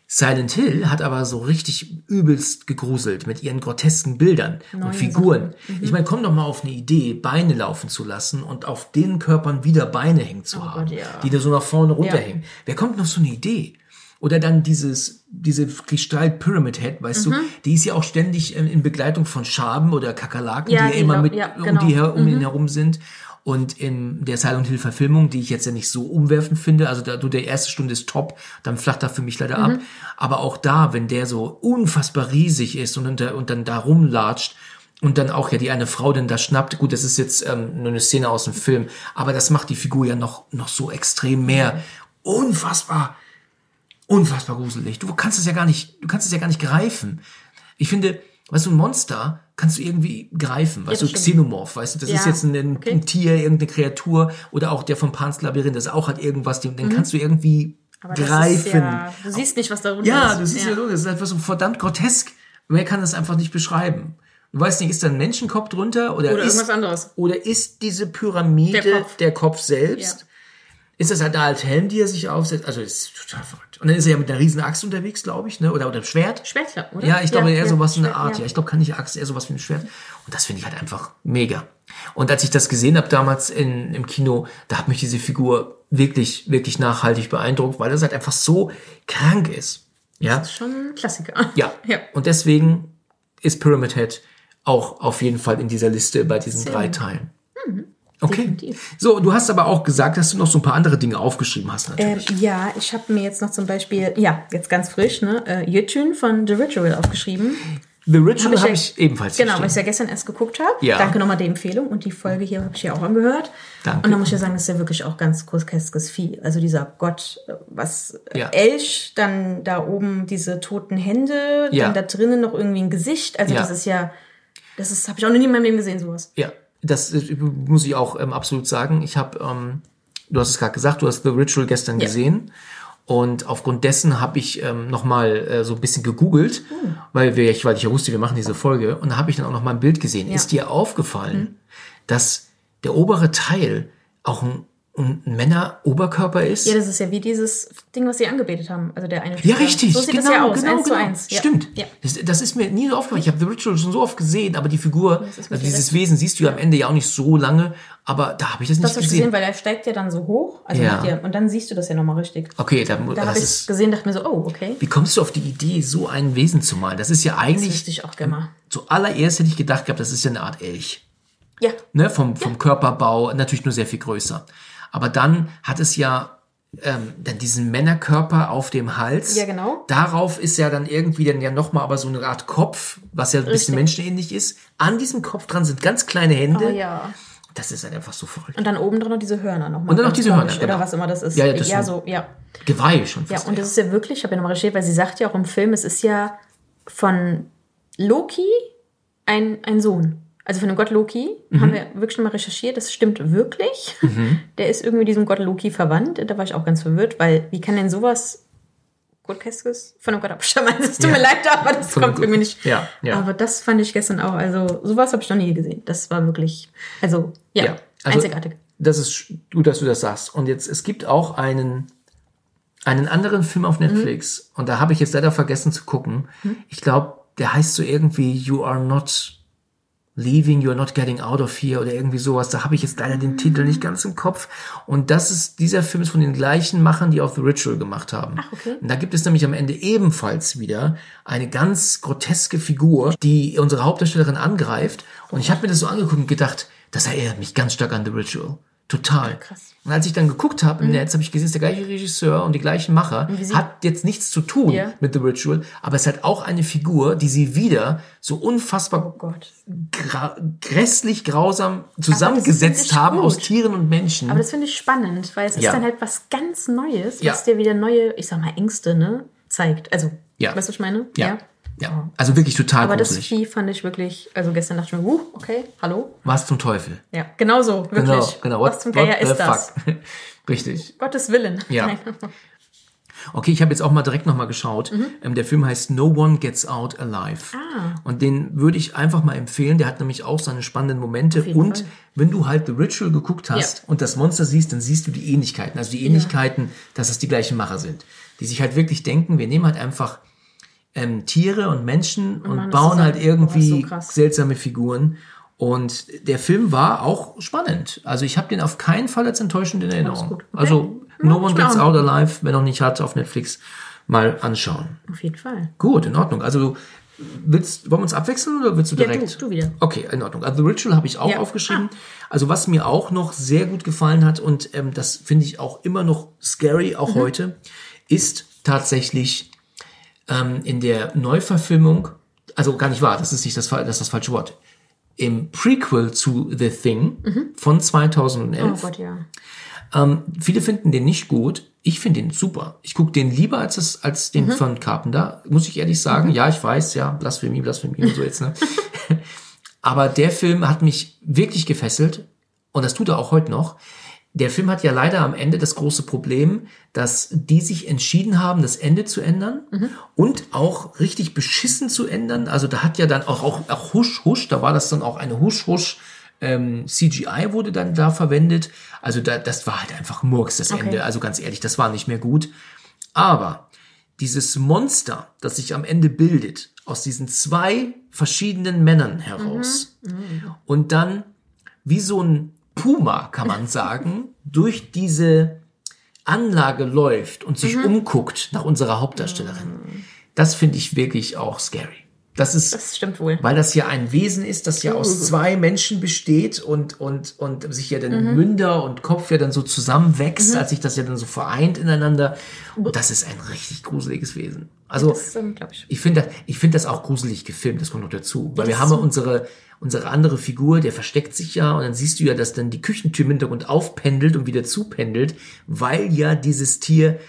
Silent Hill hat aber so richtig übelst gegruselt mit ihren grotesken Bildern und Neue Figuren. Mhm. Ich meine, komm doch mal auf eine Idee, Beine laufen zu lassen und auf den Körpern wieder Beine hängen zu haben, Oh Gott, ja. die da so nach vorne runterhängen. Wer kommt noch so eine Idee? Oder dann dieses, diese Gestalt Pyramid Head, weißt du, die ist ja auch ständig ähm, in Begleitung von Schaben oder Kakerlaken, Ja, die ja immer lau- mit ja, um genau. die her, um ihn herum sind. Und in der Silent Hill Verfilmung, die ich jetzt ja nicht so umwerfend finde, also da, du, der erste Stunde ist top, dann flacht er für mich leider ab. Aber auch da, wenn der so unfassbar riesig ist und, dann da- und dann da rumlatscht und dann auch ja die eine Frau denn da schnappt, gut, das ist jetzt ähm, nur eine Szene aus dem Film, aber das macht die Figur ja noch, noch so extrem mehr. Unfassbar, unfassbar gruselig. Du kannst es ja gar nicht, du kannst es ja gar nicht greifen. Ich finde, weißt du, ein Monster kannst du irgendwie greifen, weißt das du. Xenomorph, weißt du, das Ja, ist jetzt ein, ein, okay. Tier, irgendeine Kreatur oder auch der vom Pans Labyrinth, das auch hat irgendwas, den, den kannst du irgendwie Mhm. Aber greifen. ja, du siehst nicht, was da runter Ja, ist. du siehst ja, ja das ist einfach so verdammt grotesk. Mehr kann das einfach nicht beschreiben. Du weißt nicht, ist da ein Menschenkopf drunter oder, Oder ist, irgendwas anderes. oder ist diese Pyramide Der der Kopf. Kopf, selbst? Ja. Ist das halt da als Helm, die er sich aufsetzt? Also, das ist total verrückt. Und dann ist er ja mit einer riesen Axt unterwegs, glaube ich, ne? Oder, oder einem Schwert. Schwertler, oder? Ja, ich glaube eher sowas in der Schwert, Art. Ja, ich glaube kann nicht Axt, eher sowas wie ein Schwert. Und das finde ich halt einfach mega. Und als ich das gesehen habe damals in, im Kino, da hat mich diese Figur wirklich, wirklich nachhaltig beeindruckt, weil das halt einfach so krank ist. Ja, Das ist schon ein Klassiker. ja. ja. Und deswegen ist Pyramid Head auch auf jeden Fall in dieser Liste bei diesen Sehr drei. Teilen. Okay. definitiv. So, du hast aber auch gesagt, dass du noch so ein paar andere Dinge aufgeschrieben hast, Ähm, natürlich. ja, ich habe mir jetzt noch zum Beispiel, ja, jetzt ganz frisch, ne, äh, Yutun von The Ritual aufgeschrieben. The Ritual ich habe ja- ich ebenfalls hier Genau, weil ich ja gestern erst geguckt habe. Ja. Danke nochmal der Empfehlung. Und die Folge hier habe ich ja auch angehört. Danke. Und da muss ich ja sagen, das ist ja wirklich auch ganz groteskes Vieh. Also dieser Gott, was äh, Ja. Elch, dann da oben diese toten Hände, Ja. dann da drinnen noch irgendwie ein Gesicht. Also Ja. das ist ja, das ist, habe ich auch noch nie in meinem Leben gesehen, sowas. Ja, das äh, muss ich auch ähm, absolut sagen. Ich habe, ähm, du hast es gerade gesagt, du hast The Ritual gestern Ja. gesehen. Und aufgrund dessen habe ich ähm, nochmal äh, so ein bisschen gegoogelt, Oh. weil, wir, ich, weil ich ja wusste, wir machen diese Folge. Und da habe ich dann auch nochmal ein Bild gesehen. Ja. Mhm. Ist dir aufgefallen, dass der obere Teil auch ein, ein Männer-Oberkörper ist? Ja, das ist ja wie dieses Ding, was sie angebetet haben. Also der eine Ja, Spieler. richtig. So sieht genau, das ja aus, genau, eins genau. zu eins. Ja. Stimmt. Ja. Das, das ist mir nie so aufgefallen. Ich habe The Ritual schon so oft gesehen, aber die Figur, also dieses Wesen siehst du ja am Ende ja auch nicht so lange, aber da habe ich das nicht Das du gesehen. gesehen, weil er steigt ja dann so hoch. Also Ja. ja, und dann siehst du das ja nochmal richtig. Okay, da, Da das habe ich gesehen, dachte mir so, oh, okay. Wie kommst du auf die Idee, so ein Wesen zu malen? Das ist ja Das eigentlich. wüsste ich auch gerne mal. Zuallererst hätte ich gedacht gehabt, das ist ja eine Art Elch. Ja, Ne? Vom, vom Körperbau, natürlich nur sehr viel größer. Aber dann hat es ja ähm, dann diesen Männerkörper auf dem Hals. Ja, genau. Darauf ist ja dann irgendwie dann ja nochmal aber so eine Art Kopf, was ja ein bisschen Richtig. menschenähnlich ist. An diesem Kopf dran sind ganz kleine Hände. oh ja. Das ist halt einfach so verrückt. Und dann oben dran noch diese Hörner nochmal. Und dann noch diese Hörner, genau. Oder was immer das ist. Ja, ja, das ja so, ja. Geweih schon Ja, fast. und das ist ja wirklich, ich habe ja nochmal recherchiert, weil sie sagt ja auch im Film, es ist ja von Loki ein, ein Sohn. Also von dem Gott Loki Mhm. haben wir wirklich nochmal recherchiert, das stimmt wirklich. Der ist irgendwie diesem Gott Loki verwandt. Da war ich auch ganz verwirrt, weil wie kann denn sowas Groteskes von einem Gott abstammen. Es tut Ja. mir leid, aber das Von kommt irgendwie nicht. Ja, ja. Aber das fand ich gestern auch. Also, sowas habe ich noch nie gesehen. Das war wirklich, also, ja, also, einzigartig. Das ist gut, dass du das sagst. Und jetzt, es gibt auch einen, einen anderen Film auf Netflix. Und da habe ich jetzt leider vergessen zu gucken. Ich glaube, der heißt so irgendwie You Are Not Leaving, You're Not Getting Out of Here oder irgendwie sowas. Da habe ich jetzt leider den Titel nicht ganz im Kopf. Und das ist, dieser Film ist von den gleichen Machern, die auch The Ritual gemacht haben. Ach, okay. Und da gibt es nämlich am Ende ebenfalls wieder eine ganz groteske Figur, die unsere Hauptdarstellerin angreift. Und ich habe mir das so angeguckt und gedacht, das erinnert mich ganz stark an The Ritual. Total. krass. Und als ich dann geguckt habe im Netz, habe ich gesehen, es ist der gleiche Regisseur und die gleichen Macher. Hat jetzt nichts zu tun Ja. mit The Ritual, aber es hat auch eine Figur, die sie wieder so unfassbar Oh Gott. gra grässlich grausam zusammengesetzt haben gut. aus Tieren und Menschen. Aber das finde ich spannend, weil es ist Ja. dann halt was ganz Neues, Ja. was dir wieder neue, ich sag mal, Ängste, ne, zeigt. Also, Ja. weißt du, was ich meine? ja. ja. Also wirklich total Aber das gruselig. Vieh fand ich wirklich, also gestern dachte ich mir, uh, okay, hallo. Was zum Teufel. Ja, genau so, wirklich. Genau, genau. Was zum Geier ist das? Richtig. Gottes Willen. Ja. Okay, ich habe jetzt auch mal direkt nochmal geschaut. Mhm. Ähm, der Film heißt No One Gets Out Alive. Ah. Und den würde ich einfach mal empfehlen. Der hat nämlich auch seine spannenden Momente. Und Fall. wenn du halt The Ritual geguckt hast Ja. und das Monster siehst, dann siehst du die Ähnlichkeiten. Also die Ähnlichkeiten, dass es die gleichen Macher sind. Die sich halt wirklich denken, wir nehmen halt einfach ähm, Tiere und Menschen und, machen das bauen halt irgendwie Boah, so seltsame Figuren. Und der Film war auch spannend. Also ich habe den auf keinen Fall als enttäuschend in Erinnerung. Okay. Also Ja, No One Gets. Out Alive, wer noch nicht hat, auf Netflix mal anschauen. Auf jeden Fall. Gut, in Ordnung. Also willst, wollen wir uns abwechseln oder willst du Ja, direkt? du, du wieder. Okay, in Ordnung. Also The Ritual habe ich auch Ja. aufgeschrieben. Also was mir auch noch sehr gut gefallen hat und ähm, das finde ich auch immer noch scary, auch Mhm. heute, ist tatsächlich ähm, in der Neuverfilmung, also gar nicht wahr, das ist nicht das, das, ist das falsche Wort. Im Prequel zu The Thing von 2011 Mhm. Oh Gott, ja. ähm, viele finden den nicht gut. Ich finde den super. Ich gucke den lieber als, das, als den Mhm. von Carpenter, muss ich ehrlich sagen. Ja, ich weiß, ja, Blasphemie, Blasphemie und so jetzt. Ne? Aber der Film hat mich wirklich gefesselt und das tut er auch heute noch. Der Film hat ja leider am Ende das große Problem, dass die sich entschieden haben, das Ende zu ändern und auch richtig beschissen zu ändern. Also da hat ja dann auch, auch, auch Husch, Husch, da war das dann auch eine Husch, Husch, ähm, CGI wurde dann da verwendet. Also da, das war halt einfach Murks, das Okay. Ende. Also ganz ehrlich, das war nicht mehr gut. Aber dieses Monster, das sich am Ende bildet, aus diesen zwei verschiedenen Männern heraus und dann wie so ein Puma, kann man sagen, durch diese Anlage läuft und sich umguckt nach unserer Hauptdarstellerin. Das finde ich wirklich auch scary. Das ist, Das stimmt wohl. weil das ja ein Wesen ist, das ja aus zwei Menschen besteht und, und, und sich ja dann Münder und Kopf ja dann so zusammenwächst, als sich das ja dann so vereint ineinander. Und das ist ein richtig gruseliges Wesen. Also, Das ähm, ich. ich finde das, ich finde das auch gruselig gefilmt, das kommt noch dazu. Weil wir das haben ja unsere, unsere andere Figur, der versteckt sich ja und dann siehst du ja, dass dann die Küchentür im Hintergrund aufpendelt und wieder zupendelt, weil ja dieses Tier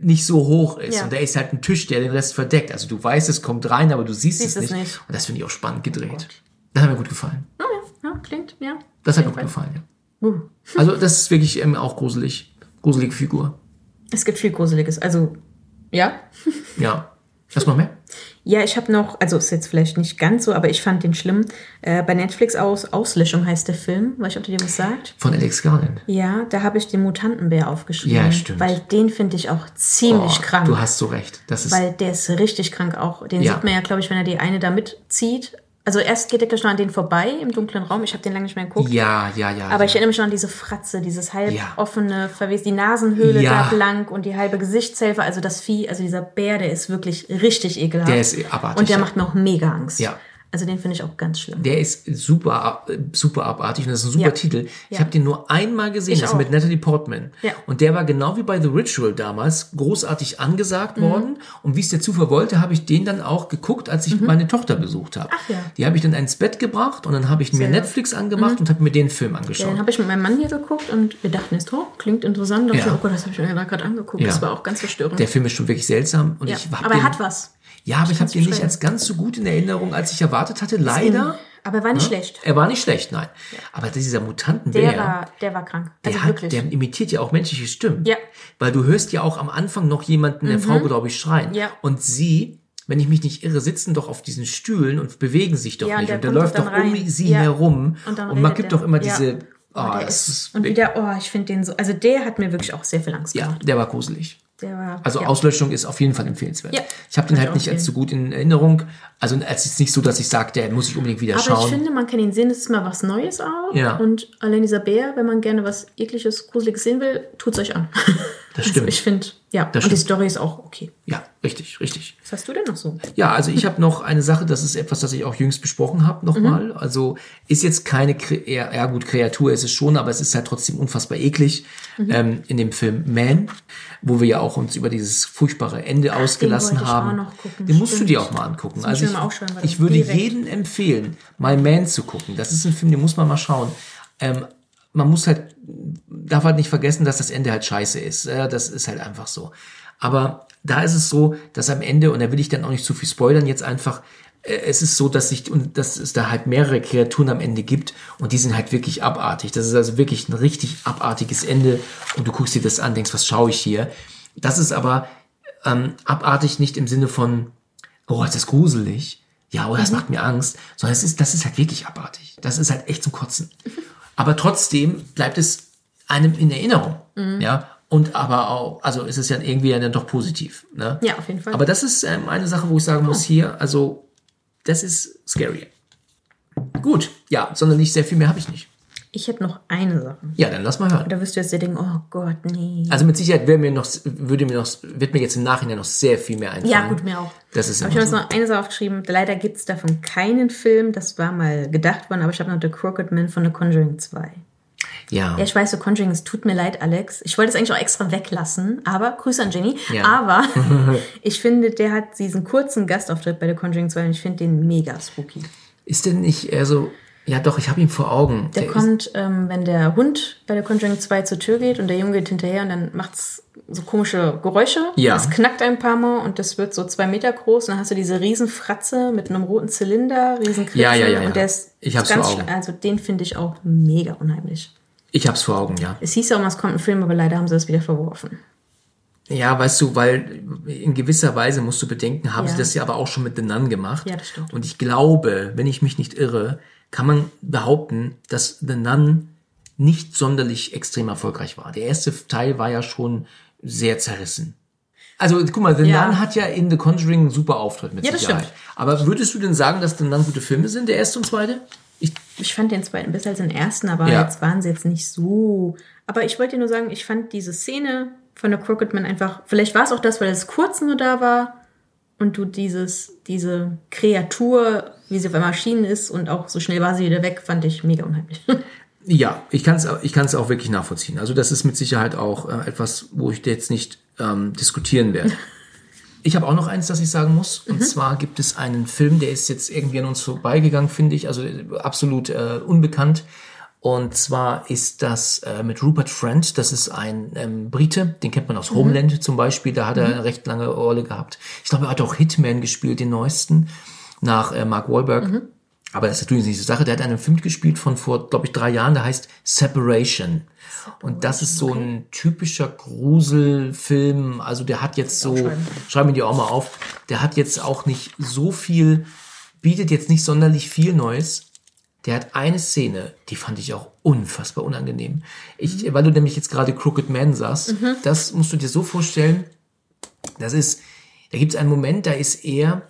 nicht so hoch ist. Ja. Und da ist halt ein Tisch, der den Rest verdeckt. Also du weißt, es kommt rein, aber du siehst, Siehst es, nicht. nicht. Und das finde ich auch spannend gedreht. Gott. das hat mir gut gefallen. Oh ja, ja, klingt, ja. Das hat mir gut Fall. gefallen, ja. Uh. Also das ist wirklich ähm, auch gruselig. Gruselige Figur. Es gibt viel Gruseliges. Also, ja. Ja. Hast du noch mehr? Ja, ich habe noch, also ist jetzt vielleicht nicht ganz so, aber ich fand den schlimm. Äh, bei Netflix aus Auslöschung heißt der Film. Weiß ich, ob dir was sagt? Von Alex Garland. Ja, da habe ich den Mutantenbär aufgeschrieben. Ja, stimmt. Weil den finde ich auch ziemlich Oh, krank. Du hast so recht. Das ist weil der ist richtig krank auch. Den Ja. sieht man ja, glaube ich, wenn er die eine da mitzieht. Also erst geht er gleich noch an den vorbei im dunklen Raum. Ich habe den lange nicht mehr geguckt. ja, ja, ja. Aber ja. ich erinnere mich noch an diese Fratze, dieses halb Ja. offene, verwes, die Nasenhöhle Ja. da blank und die halbe Gesichtshälfte. Also das Vieh, also dieser Bär, der ist wirklich richtig ekelhaft. Der ist abartig, Und der macht mir auch mega Angst. Ja. Also den finde ich auch ganz schlimm. Der ist super, äh, super abartig und das ist ein super Ja. Titel. Ich Ja. habe den nur einmal gesehen, Ich das ist auch. mit Natalie Portman. Ja. Und der war genau wie bei The Ritual damals großartig angesagt Mhm. worden. Und wie es der Zufall wollte, habe ich den dann auch geguckt, als ich meine Tochter besucht habe. Mhm. Ja. Die habe ich dann ins Bett gebracht und dann habe ich mir Sehr. Mhm. Netflix angemacht und habe mir den Film angeschaut. den habe ich mit meinem Mann hier geguckt und wir dachten jetzt, oh, klingt interessant. Und Ja. ich, oh Gott, das habe ich mir da gerade angeguckt. Das war auch ganz verstörend. der Film ist schon wirklich seltsam. Und ich Aber er hat was. Ja, aber ich habe kann's den nicht als ganz so gut in Erinnerung, als ich erwartet hatte. Leider. Aber er war nicht schlecht. Er war nicht schlecht, nein. Aber dieser Mutantenbär, Der war, der war krank. der, Also hat, wirklich. der imitiert ja auch menschliche Stimmen. Ja. Mhm. Weil du hörst ja auch am Anfang noch jemanden, eine Frau, glaube ich, schreien. Ja. Und sie, wenn ich mich nicht irre, sitzen doch auf diesen Stühlen und bewegen sich doch Ja, und nicht. der Und der läuft doch um sie Ja. herum. Und dann Und man gibt der. doch immer Ja. diese, Oh, ah, der ist, ist, und wieder, oh, ich finde den so, also der hat mir wirklich auch sehr viel Angst ja, gemacht. der war gruselig. War, Also ja. Auslöschung ist auf jeden Fall empfehlenswert. Ja, ich habe den halt ich nicht als so gut in Erinnerung. Also es ist nicht so, dass ich sage, der muss ich unbedingt wieder Aber schauen. ich finde, man kann ihn sehen, das ist mal was Neues auch. Ja. Und allein dieser Bär, wenn man gerne was ekliges, gruseliges sehen will, tut's euch an. Das Also stimmt. ich finde, ja. Das und die stimmt. Story ist auch okay. ja, richtig, richtig. Was hast du denn noch so? Ja, also ich habe noch eine Sache, das ist etwas, das ich auch jüngst besprochen habe nochmal. Mhm. Also ist jetzt keine, ja, gut, Kreatur ist es schon, aber es ist halt trotzdem unfassbar eklig. Mhm. Ähm, in dem Film Man, wo wir ja auch uns über dieses furchtbare Ende ausgelassen wollte ich haben. auch noch gucken, Den musst du stimmt. dir auch mal angucken. Also ich ich, aufschreiben, weil ich würde direkt- jedem empfehlen, mal Man zu gucken. Das ist ein Film, den muss man mal schauen. Ähm, man muss halt, darf halt nicht vergessen, dass das Ende halt scheiße ist. Das ist halt einfach so. Aber da ist es so, dass am Ende, und da will ich dann auch nicht zu viel spoilern, jetzt einfach, äh, es ist so, dass sich, und dass es da halt mehrere Kreaturen am Ende gibt und die sind halt wirklich abartig. Das ist also wirklich ein richtig abartiges Ende und du guckst dir das an, denkst, was schaue ich hier? Das ist aber ähm, abartig nicht im Sinne von, oh, ist das gruselig? Ja, oh, das macht mir Angst. Sondern es ist, das ist halt wirklich abartig. Das ist halt echt zum Kotzen. Aber trotzdem bleibt es einem in Erinnerung. Ja. Und aber auch, also ist es ja irgendwie dann doch positiv. Ne? Ja, auf jeden Fall. Aber das ist ähm, eine Sache, wo ich sagen muss, hier, also, das ist scary. Gut, ja, sondern nicht sehr viel mehr habe ich nicht. Ich hätte noch eine Sache. Ja, dann lass mal hören. Da wirst du jetzt dir denken, oh Gott, nee. Also mit Sicherheit wäre mir noch, würde mir noch, wird mir jetzt im Nachhinein noch sehr viel mehr einfallen. Ja, gut, mir auch. Das ist aber ich habe jetzt noch eine Sache aufgeschrieben. Leider gibt es davon keinen Film. Das war mal gedacht worden, aber ich habe noch The Crooked Man von The Conjuring 2. Ja. Ja, ich weiß, The Conjuring, es tut mir leid, Alex. Ich wollte es eigentlich auch extra weglassen, aber Grüße an Jenny. Ja. Aber ich finde, der hat diesen kurzen Gastauftritt bei The Conjuring 2 und ich finde den mega spooky. Ist denn nicht eher so, ja doch, ich habe ihn vor Augen. Der ist- kommt, ähm, wenn der Hund bei der Conjuring 2 zur Tür geht und der Junge geht hinterher und dann macht's so komische Geräusche. Ja. Es knackt ein paar Mal und das wird so zwei Meter groß. Und dann hast du diese riesen Fratze mit einem roten Zylinder, riesen Kritzel. Ja, ja, ja, ja. Und der ist Ich hab's ganz vor Augen. Also den finde ich auch mega unheimlich. Ich hab's vor Augen, ja. Es hieß ja auch mal, es kommt ein Film, aber leider haben sie das wieder verworfen. Ja, weißt du, weil in gewisser Weise musst du bedenken, haben Ja. sie das ja aber auch schon mit The Nun gemacht. Ja, das stimmt. Und ich glaube, wenn ich mich nicht irre, kann man behaupten, dass The Nun nicht sonderlich extrem erfolgreich war. Der erste Teil war ja schon sehr zerrissen. Also guck mal, The Ja. Nun hat ja in The Conjuring einen super Auftritt mit Ja, das Sicherheit. stimmt. Aber würdest du denn sagen, dass The Nun gute Filme sind, der erste und zweite? Ich, Ich fand den zweiten besser als den ersten, aber Ja. jetzt waren sie jetzt nicht so. Aber ich wollte dir nur sagen, ich fand diese Szene von der Crooked Man einfach, vielleicht war es auch das, weil es kurz nur da war und du dieses, diese Kreatur, wie sie auf einmal erschienen ist und auch so schnell war sie wieder weg, fand ich mega unheimlich. Ja, ich kann es ich kann's auch wirklich nachvollziehen. Also das ist mit Sicherheit auch äh, etwas, wo ich jetzt nicht ähm, diskutieren werde. Ich habe auch noch eins, das ich sagen muss. Und zwar gibt es einen Film, der ist jetzt irgendwie an uns vorbeigegangen, finde ich. Also äh, absolut äh, unbekannt. Und zwar ist das äh, mit Rupert Friend. Das ist ein ähm, Brite, den kennt man aus Homeland zum Beispiel. Da hat er eine recht lange Rolle gehabt. Ich glaube, er hat auch Hitman gespielt, den neuesten, nach äh, Mark Wahlberg. Aber das ist natürlich nicht die Sache. Der hat einen Film gespielt von vor, glaube ich, drei Jahren, der heißt Separation. Und das ist so ein typischer Gruselfilm. Also der hat jetzt so, schreiben wir die auch mal auf, der hat jetzt auch nicht so viel, bietet jetzt nicht sonderlich viel Neues. Der hat eine Szene, die fand ich auch unfassbar unangenehm. Ich, weil du nämlich jetzt gerade Crooked Man sagst, das musst du dir so vorstellen, das ist, da gibt es einen Moment, da ist er,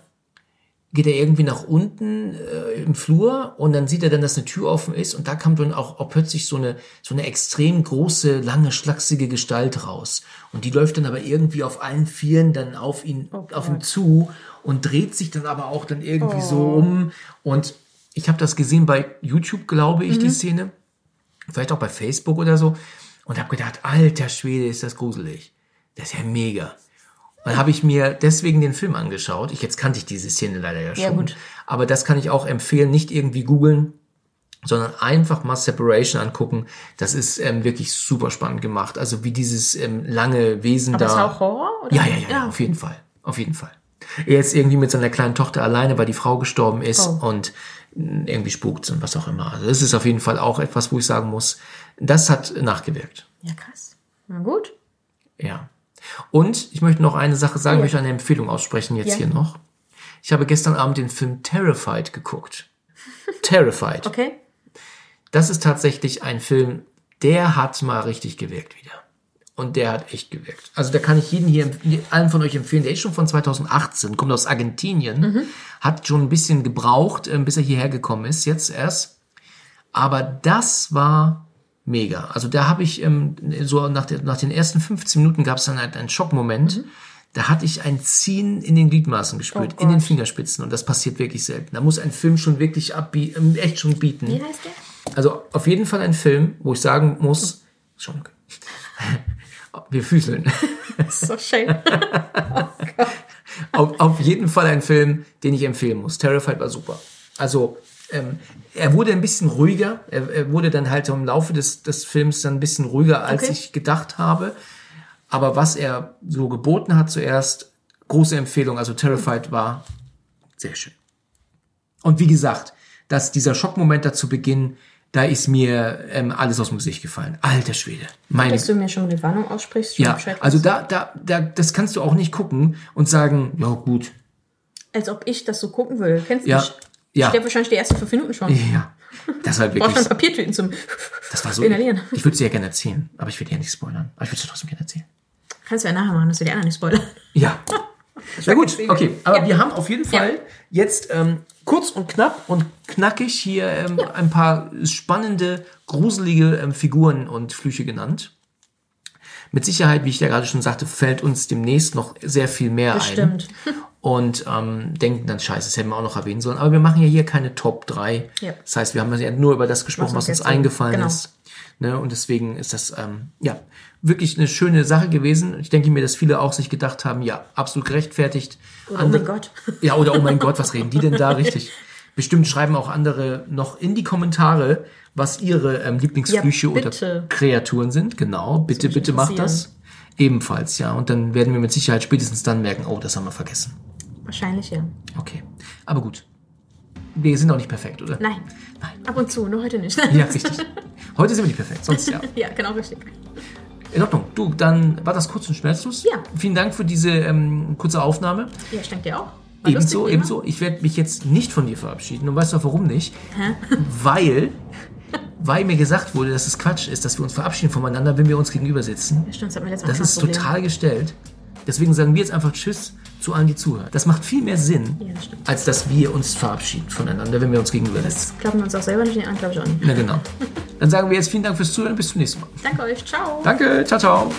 geht er irgendwie nach unten äh, im Flur und dann sieht er dann, dass eine Tür offen ist und da kommt dann auch, auch plötzlich so eine, so eine extrem große, lange, schlachsige Gestalt raus. Und die läuft dann aber irgendwie auf allen Vieren dann auf ihn, auf ihn zu und dreht sich dann aber auch dann irgendwie so um. Und ich habe das gesehen bei YouTube, glaube ich, die Szene. Vielleicht auch bei Facebook oder so. Und habe gedacht, alter Schwede, ist das gruselig. Das ist ja mega. Und dann habe ich mir deswegen den Film angeschaut. Ich, jetzt kannte ich diese Szene leider ja schon. Ja, gut. Aber das kann ich auch empfehlen, nicht irgendwie googeln, sondern einfach mal Separation angucken. Das ist ähm, wirklich super spannend gemacht. Also wie dieses ähm, lange Wesen Aber da. ist auch Horror? Oder? Ja, ja, ja, auf jeden Fall. Auf jeden Fall. Er ist irgendwie mit seiner kleinen Tochter alleine, weil die Frau gestorben ist Oh. und irgendwie spukt und was auch immer. Also das ist auf jeden Fall auch etwas, wo ich sagen muss, das hat nachgewirkt. Ja, krass. Na gut. Ja. Und ich möchte noch eine Sache sagen, Ja. ich möchte eine Empfehlung aussprechen jetzt Ja. hier noch. Ich habe gestern Abend den Film Terrified geguckt. Terrified. Okay. Das ist tatsächlich ein Film, der hat mal richtig gewirkt wieder. Und der hat echt gewirkt. Also da kann ich jeden hier, allen von euch empfehlen. Der ist schon von 2018, kommt aus Argentinien, hat schon ein bisschen gebraucht, äh, bis er hierher gekommen ist, jetzt erst. Aber das war mega. Also da habe ich ähm, so nach, der, nach den ersten 15 Minuten gab es dann halt einen Schockmoment. Da hatte ich ein Ziehen in den Gliedmaßen gespürt, Oh in den. Fingerspitzen. Und das passiert wirklich selten. Da muss ein Film schon wirklich abbieten, echt schon bieten. Wie heißt der? Also auf jeden Fall ein Film, wo ich sagen muss, schon. Wir füßeln. So schön. auf, auf jeden Fall ein Film, den ich empfehlen muss. Terrified war super. Also ähm, er wurde ein bisschen ruhiger. Er, er wurde dann halt im Laufe des, des Films dann ein bisschen ruhiger, als Okay. ich gedacht habe. Aber was er so geboten hat zuerst, große Empfehlung. Also Terrified war sehr schön. Und wie gesagt, dass dieser Schockmoment da zu Beginn, da ist mir ähm, alles aus dem Gesicht gefallen. Alter Schwede. Meine Dass du mir schon die Warnung aussprichst, ja, also da, da, da, das kannst du auch nicht gucken und sagen, ja gut, Als ob ich das so gucken würde. Kennst du Ja. mich? Ja. Ich sterbe wahrscheinlich die ersten fünf Minuten schon. ja, das war Brauchst schon wirklich, Papiertüten zum das war so, Inhalieren. ich würde es dir ja gerne erzählen, aber ich will dir ja nicht spoilern, aber ich würde es trotzdem gerne erzählen. Kannst du ja nachher machen, dass wir die anderen nicht spoilern. Ja. Na gut, okay, aber Ja. wir haben auf jeden Fall Ja. jetzt ähm, kurz und knapp und knackig hier ähm, ein paar spannende, gruselige ähm, Figuren und Flüche genannt. Mit Sicherheit, wie ich ja gerade schon sagte, fällt uns demnächst noch sehr viel mehr ein. Bestimmt. und ähm, denken dann, scheiße, das hätten wir auch noch erwähnen sollen. Aber wir machen ja hier keine Top 3. Ja. Das heißt, wir haben ja nur über das gesprochen, Was was, uns eingefallen genau. ist. Ne? Und deswegen ist das ähm, ja wirklich eine schöne Sache gewesen. Ich denke mir, dass viele auch sich gedacht haben, ja, absolut gerechtfertigt. Oder, oh mein Gott. Ja, oder oh mein Gott, was reden die denn da richtig? Bestimmt schreiben auch andere noch in die Kommentare, was ihre ähm, Lieblingsflüche Ja, oder. Kreaturen sind. Genau, bitte, bitte macht das. Ebenfalls, ja. Und dann werden wir mit Sicherheit spätestens dann merken, oh, das haben wir vergessen. Wahrscheinlich ja. Okay, aber gut. Wir sind auch nicht perfekt, oder? Nein. Ab und zu, nur heute nicht. Ja, richtig. Heute sind wir nicht perfekt, sonst ja. ja, genau richtig. In Ordnung. Du, dann war das kurz und schmerzlos. Ja. Vielen Dank für diese ähm, kurze Aufnahme. Ja, ich denke dir auch. War Ebenso, ebenso. Ich werde mich jetzt nicht von dir verabschieden. Und weißt du auch warum nicht? Weil, weil mir gesagt wurde, dass es Quatsch ist, dass wir uns verabschieden voneinander, wenn wir uns gegenüber sitzen. Ja, stimmt, das hat mir letztes Mal Das ist Problem. total gestellt. Deswegen sagen wir jetzt einfach Tschüss zu allen, die zuhören. Das macht viel mehr Sinn, Ja, das als dass wir uns verabschieden voneinander, wenn wir uns gegenüber. Das glauben wir uns auch selber nicht an, glaube ich auch nicht. Na genau. Dann sagen wir jetzt vielen Dank fürs Zuhören. Bis zum nächsten Mal. Danke euch. Ciao. Danke. Ciao, ciao.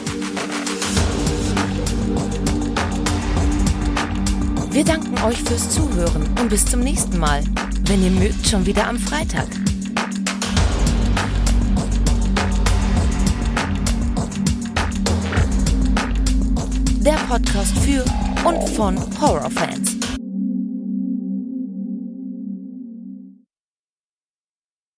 Wir danken euch fürs Zuhören und bis zum nächsten Mal. Wenn ihr mögt, schon wieder am Freitag. Der Podcast für und von Horrorfans.